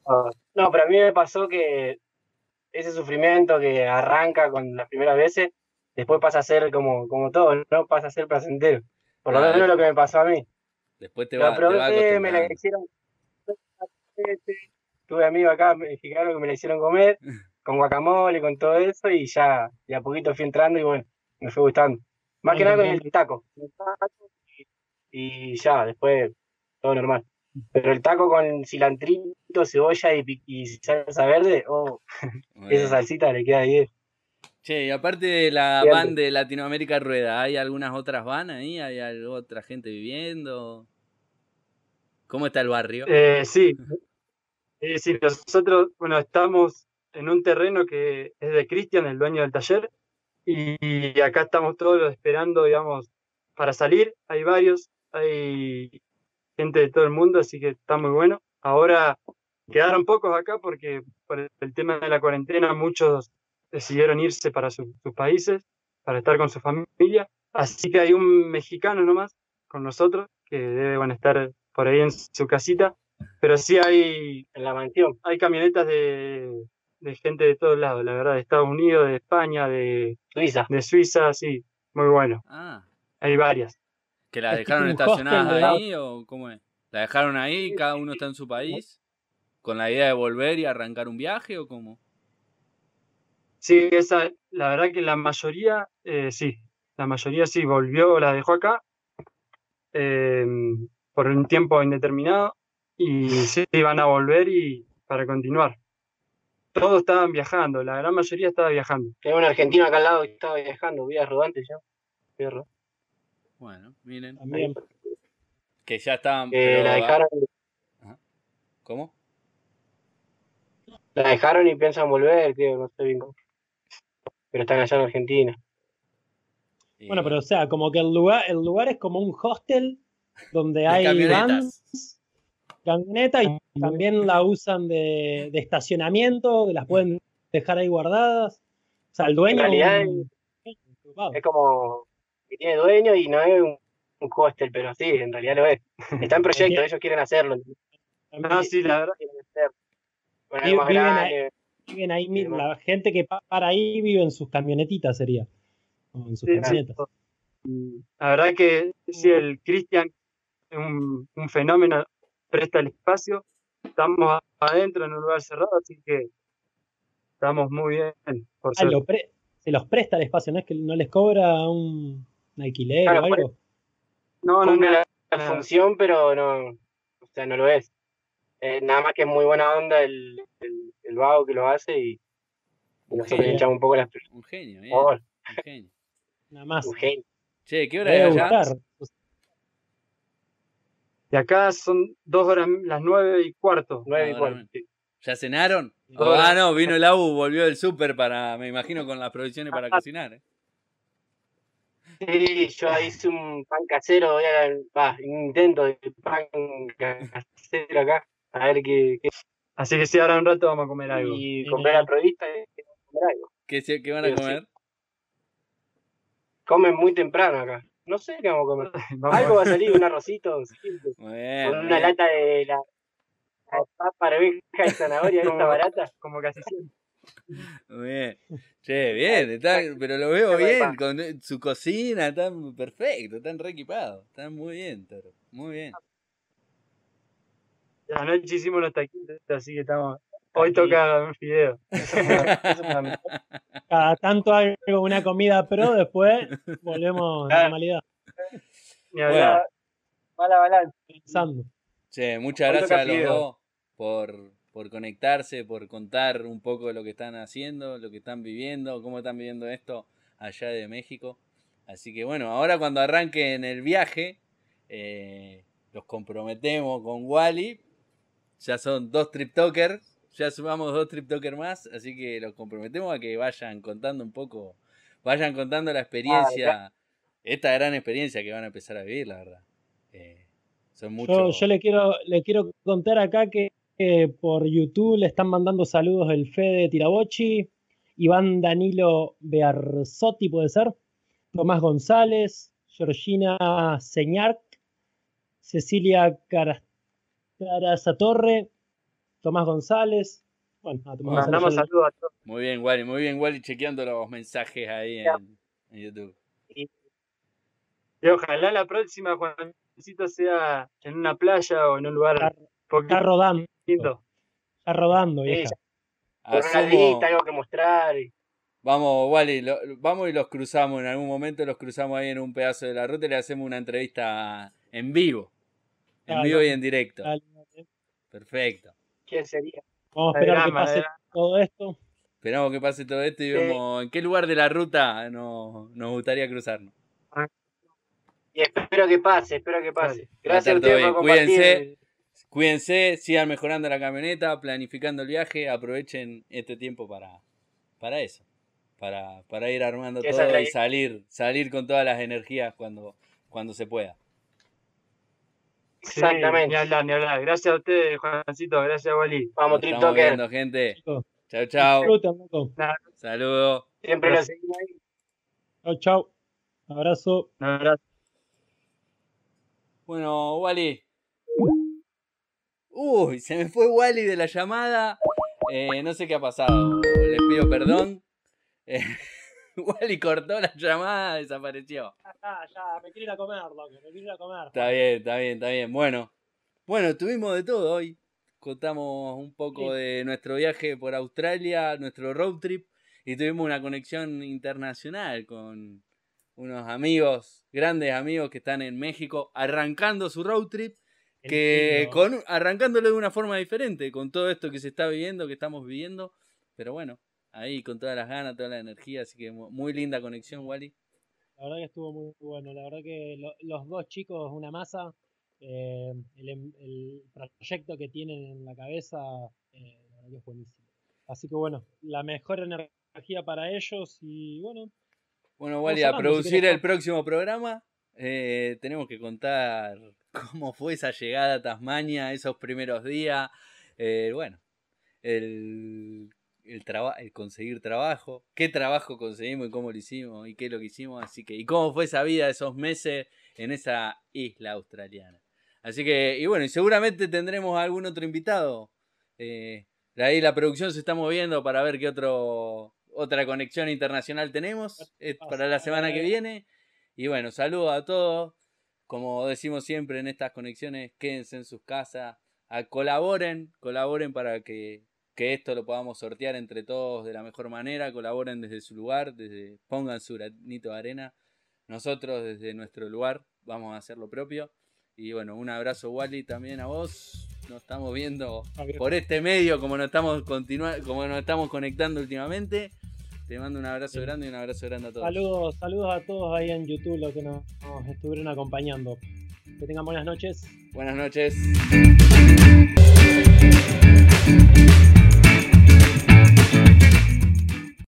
Ah, no, pero a mí me pasó que ese sufrimiento que arranca con las primeras veces, después pasa a ser como, como todo, ¿no? Pasa a ser placentero. Por lo menos lo que me pasó a mí. Después te va, te va a me la hicieron. Tuve amigos acá mexicanos que me la hicieron comer, con guacamole, con todo eso, y ya de a poquito fui entrando y bueno, me fue gustando. Más que nada con el taco. Y, ya, después todo normal. Pero el taco con cilantrito, cebolla y, y salsa verde, oh, esa salsita le queda bien. Che, y aparte de la van de Latinoamérica Rueda, ¿hay algunas otras van ahí? ¿Hay otra gente viviendo? ¿Cómo está el barrio? Eh, sí. sí, nosotros, bueno, estamos en un terreno que es de Cristian, el dueño del taller, y acá estamos todos esperando, digamos, para salir. Hay varios, hay gente de todo el mundo, así que está muy bueno. Ahora quedaron pocos acá porque por el tema de la cuarentena muchos decidieron irse para sus países, para estar con su familia. Así que hay un mexicano nomás con nosotros que debe estar por ahí en su casita. Pero sí hay en la mansión, hay camionetas de, de gente de todos lados, la verdad, de Estados Unidos, de España, de Suiza. De Suiza, sí, muy bueno. Ah. Hay varias. ¿Que la dejaron estacionada ahí o cómo es? ¿La dejaron ahí, cada uno está en su país? ¿Con la idea de volver y arrancar un viaje o cómo? Sí, esa, la verdad que la mayoría, eh, sí, la mayoría sí volvió, la dejó acá em, por un tiempo indeterminado y sí van a volver y para continuar. Todos estaban viajando, la gran mayoría estaba viajando. Hay un argentino acá al lado que estaba viajando, vías rodantes ya. Bueno, miren. Que ya estaban. la dejaron. ¿Cómo? La dejaron y piensan volver, tío, no sé bien cómo. Pero están allá en Argentina. Bueno, pero o sea, como que el lugar, el lugar es como un hostel donde hay vans, camionetas y también la usan de, de, estacionamiento, las pueden dejar ahí guardadas. O sea, el dueño. En realidad es como que tiene dueño y no es un, hostel, pero sí, en realidad lo es. Está en proyecto, ellos quieren hacerlo. No, sí, la verdad. Quieren hacerlo. Bueno, viven, ahí, viven ahí, la gente que para ahí vive en sus camionetitas, sería. en sus camionetas. La verdad que sí, el Cristian es un, un, fenómeno, presta el espacio. Estamos adentro en un lugar cerrado, así que estamos muy bien. Por ah, se los presta el espacio, no es que no les cobra un, alquiler o algo. No, no, no, la, función, pero no, o sea, no lo es. Eh, nada más que es muy buena onda el, el, vago que lo hace y, nosotros le echamos un poco las Un genio, ¿eh? Un genio. Nada más. Un genio. Che, ¿qué hora es allá? De acá son dos horas, las nueve y cuarto. Nueve y cuarto. ¿Ya cenaron? ah, no, vino el AU, volvió del súper para, me imagino, con las provisiones para cocinar. ¿eh? Sí, yo hice un pan casero, va, un intento de pan casero acá, a ver qué, Así que si ahora un rato vamos a comer algo. Y comprar la provista y comer algo. ¿Qué, ¿Qué, van a comer? Comen muy temprano acá. No sé qué vamos a comer. algo va a salir, un arrocito, con una lata de la, para ver de zanahoria esta barata. Como casi siempre. Muy bien. Che, bien, está, pero lo veo bien, con su cocina, está perfecto, están re equipados, están muy bien, Toro, muy bien. Anoche hicimos los taquitos, así que estamos. Hoy toca un video. Cada tanto hay una comida pro, después volvemos a la normalidad. Ni hablar. Mala balanza. Pensando. Che, muchas gracias a los dos por, por conectarse, por contar un poco de lo que están haciendo, lo que están viviendo, cómo están viviendo esto allá de México. Así que bueno, ahora cuando arranquen el viaje, eh, los comprometemos con Wally. Ya son dos TripTokers, ya sumamos dos TripTokers más, así que los comprometemos a que vayan contando un poco, vayan contando la experiencia, esta gran experiencia que van a empezar a vivir, la verdad. Eh, son muchos... yo, le quiero, le quiero contar acá que por YouTube le están mandando saludos el Fede Tirabochi, Iván Danilo Bearzotti, puede ser, Tomás González, Georgina Señarc, Cecilia Carazatorre, Tomás González. Bueno, a Tomás Mandamos saludos a todos. Muy bien, Wally, muy bien, Wally, chequeando los mensajes ahí en, YouTube. Y, ojalá la próxima, Juancito, sea en una playa o en un lugar. Está rodando. Está rodando, vieja. algo que mostrar. Vamos, Wally, vamos y los cruzamos. En algún momento los cruzamos ahí en un pedazo de la ruta y le hacemos una entrevista en vivo. En vivo y en directo. Perfecto. ¿Quién sería? Vamos a esperar que pase todo esto. Esperamos que pase todo esto y vemos en qué lugar de la ruta nos, nos gustaría cruzarnos. Y espero que pase, espero que pase. Gracias a ustedes por Cuídense. cuídense, sigan mejorando la camioneta, planificando el viaje, aprovechen este tiempo para, para eso. Para, para ir armando todo y salir, salir con todas las energías cuando, cuando se pueda. Exactamente. ni hablar, ni hablar. Gracias a ustedes, Juancito. Gracias, Wally. Vamos, Estamos viendo, gente. Chao, chao. Saludos. Siempre lo seguimos ahí. Chao, chao. Abrazo. Un abrazo. Bueno, Wally. Uy, se me fue Wally de la llamada. Eh, no sé qué ha pasado. Les pido perdón. Eh, Wally cortó la llamada, desapareció. Ya ya, me quiero ir a comer, loco, me quiero ir a comer. Está bien, está bien, está bien. Bueno, bueno, tuvimos de todo hoy. Contamos un poco de nuestro viaje por Australia, nuestro road trip, y tuvimos una conexión internacional con unos amigos, grandes amigos que están en México, arrancando su road trip, que con, arrancándolo de una forma diferente, con todo esto que se está viviendo, que estamos viviendo, pero bueno, ahí con todas las ganas, toda la energía, así que muy linda conexión, Wally. La verdad que estuvo muy bueno, la verdad que los dos chicos, una masa, eh, em, el, proyecto que tienen en la cabeza, eh, la verdad que es buenísimo. Así que bueno, la mejor energía para ellos y bueno. Bueno, Wally, a producir el próximo programa, eh, tenemos que contar cómo fue esa llegada a Tasmania, esos primeros días. bueno, el el, el conseguir trabajo, qué trabajo conseguimos y cómo lo hicimos y qué es lo que hicimos, así que y cómo fue esa vida, esos meses en esa isla australiana. Así que, y bueno, y seguramente tendremos algún otro invitado. Eh, ahí la producción se está moviendo para ver qué otro, otra conexión internacional tenemos para la semana que viene. Y bueno, saludos a todos. Como decimos siempre en estas conexiones, quédense en sus casas, colaboren, colaboren para que que esto lo podamos sortear entre todos de la mejor manera, colaboren desde su lugar, desde pongan su granito de arena. Nosotros desde nuestro lugar vamos a hacer lo propio. Y bueno, un abrazo Wally también a vos. Nos estamos viendo por este medio como nos estamos como nos estamos conectando últimamente. Te mando un abrazo grande y un abrazo grande a todos. Saludos, saludos a todos ahí en YouTube los que nos estuvieron acompañando. Que tengan buenas noches. Buenas noches.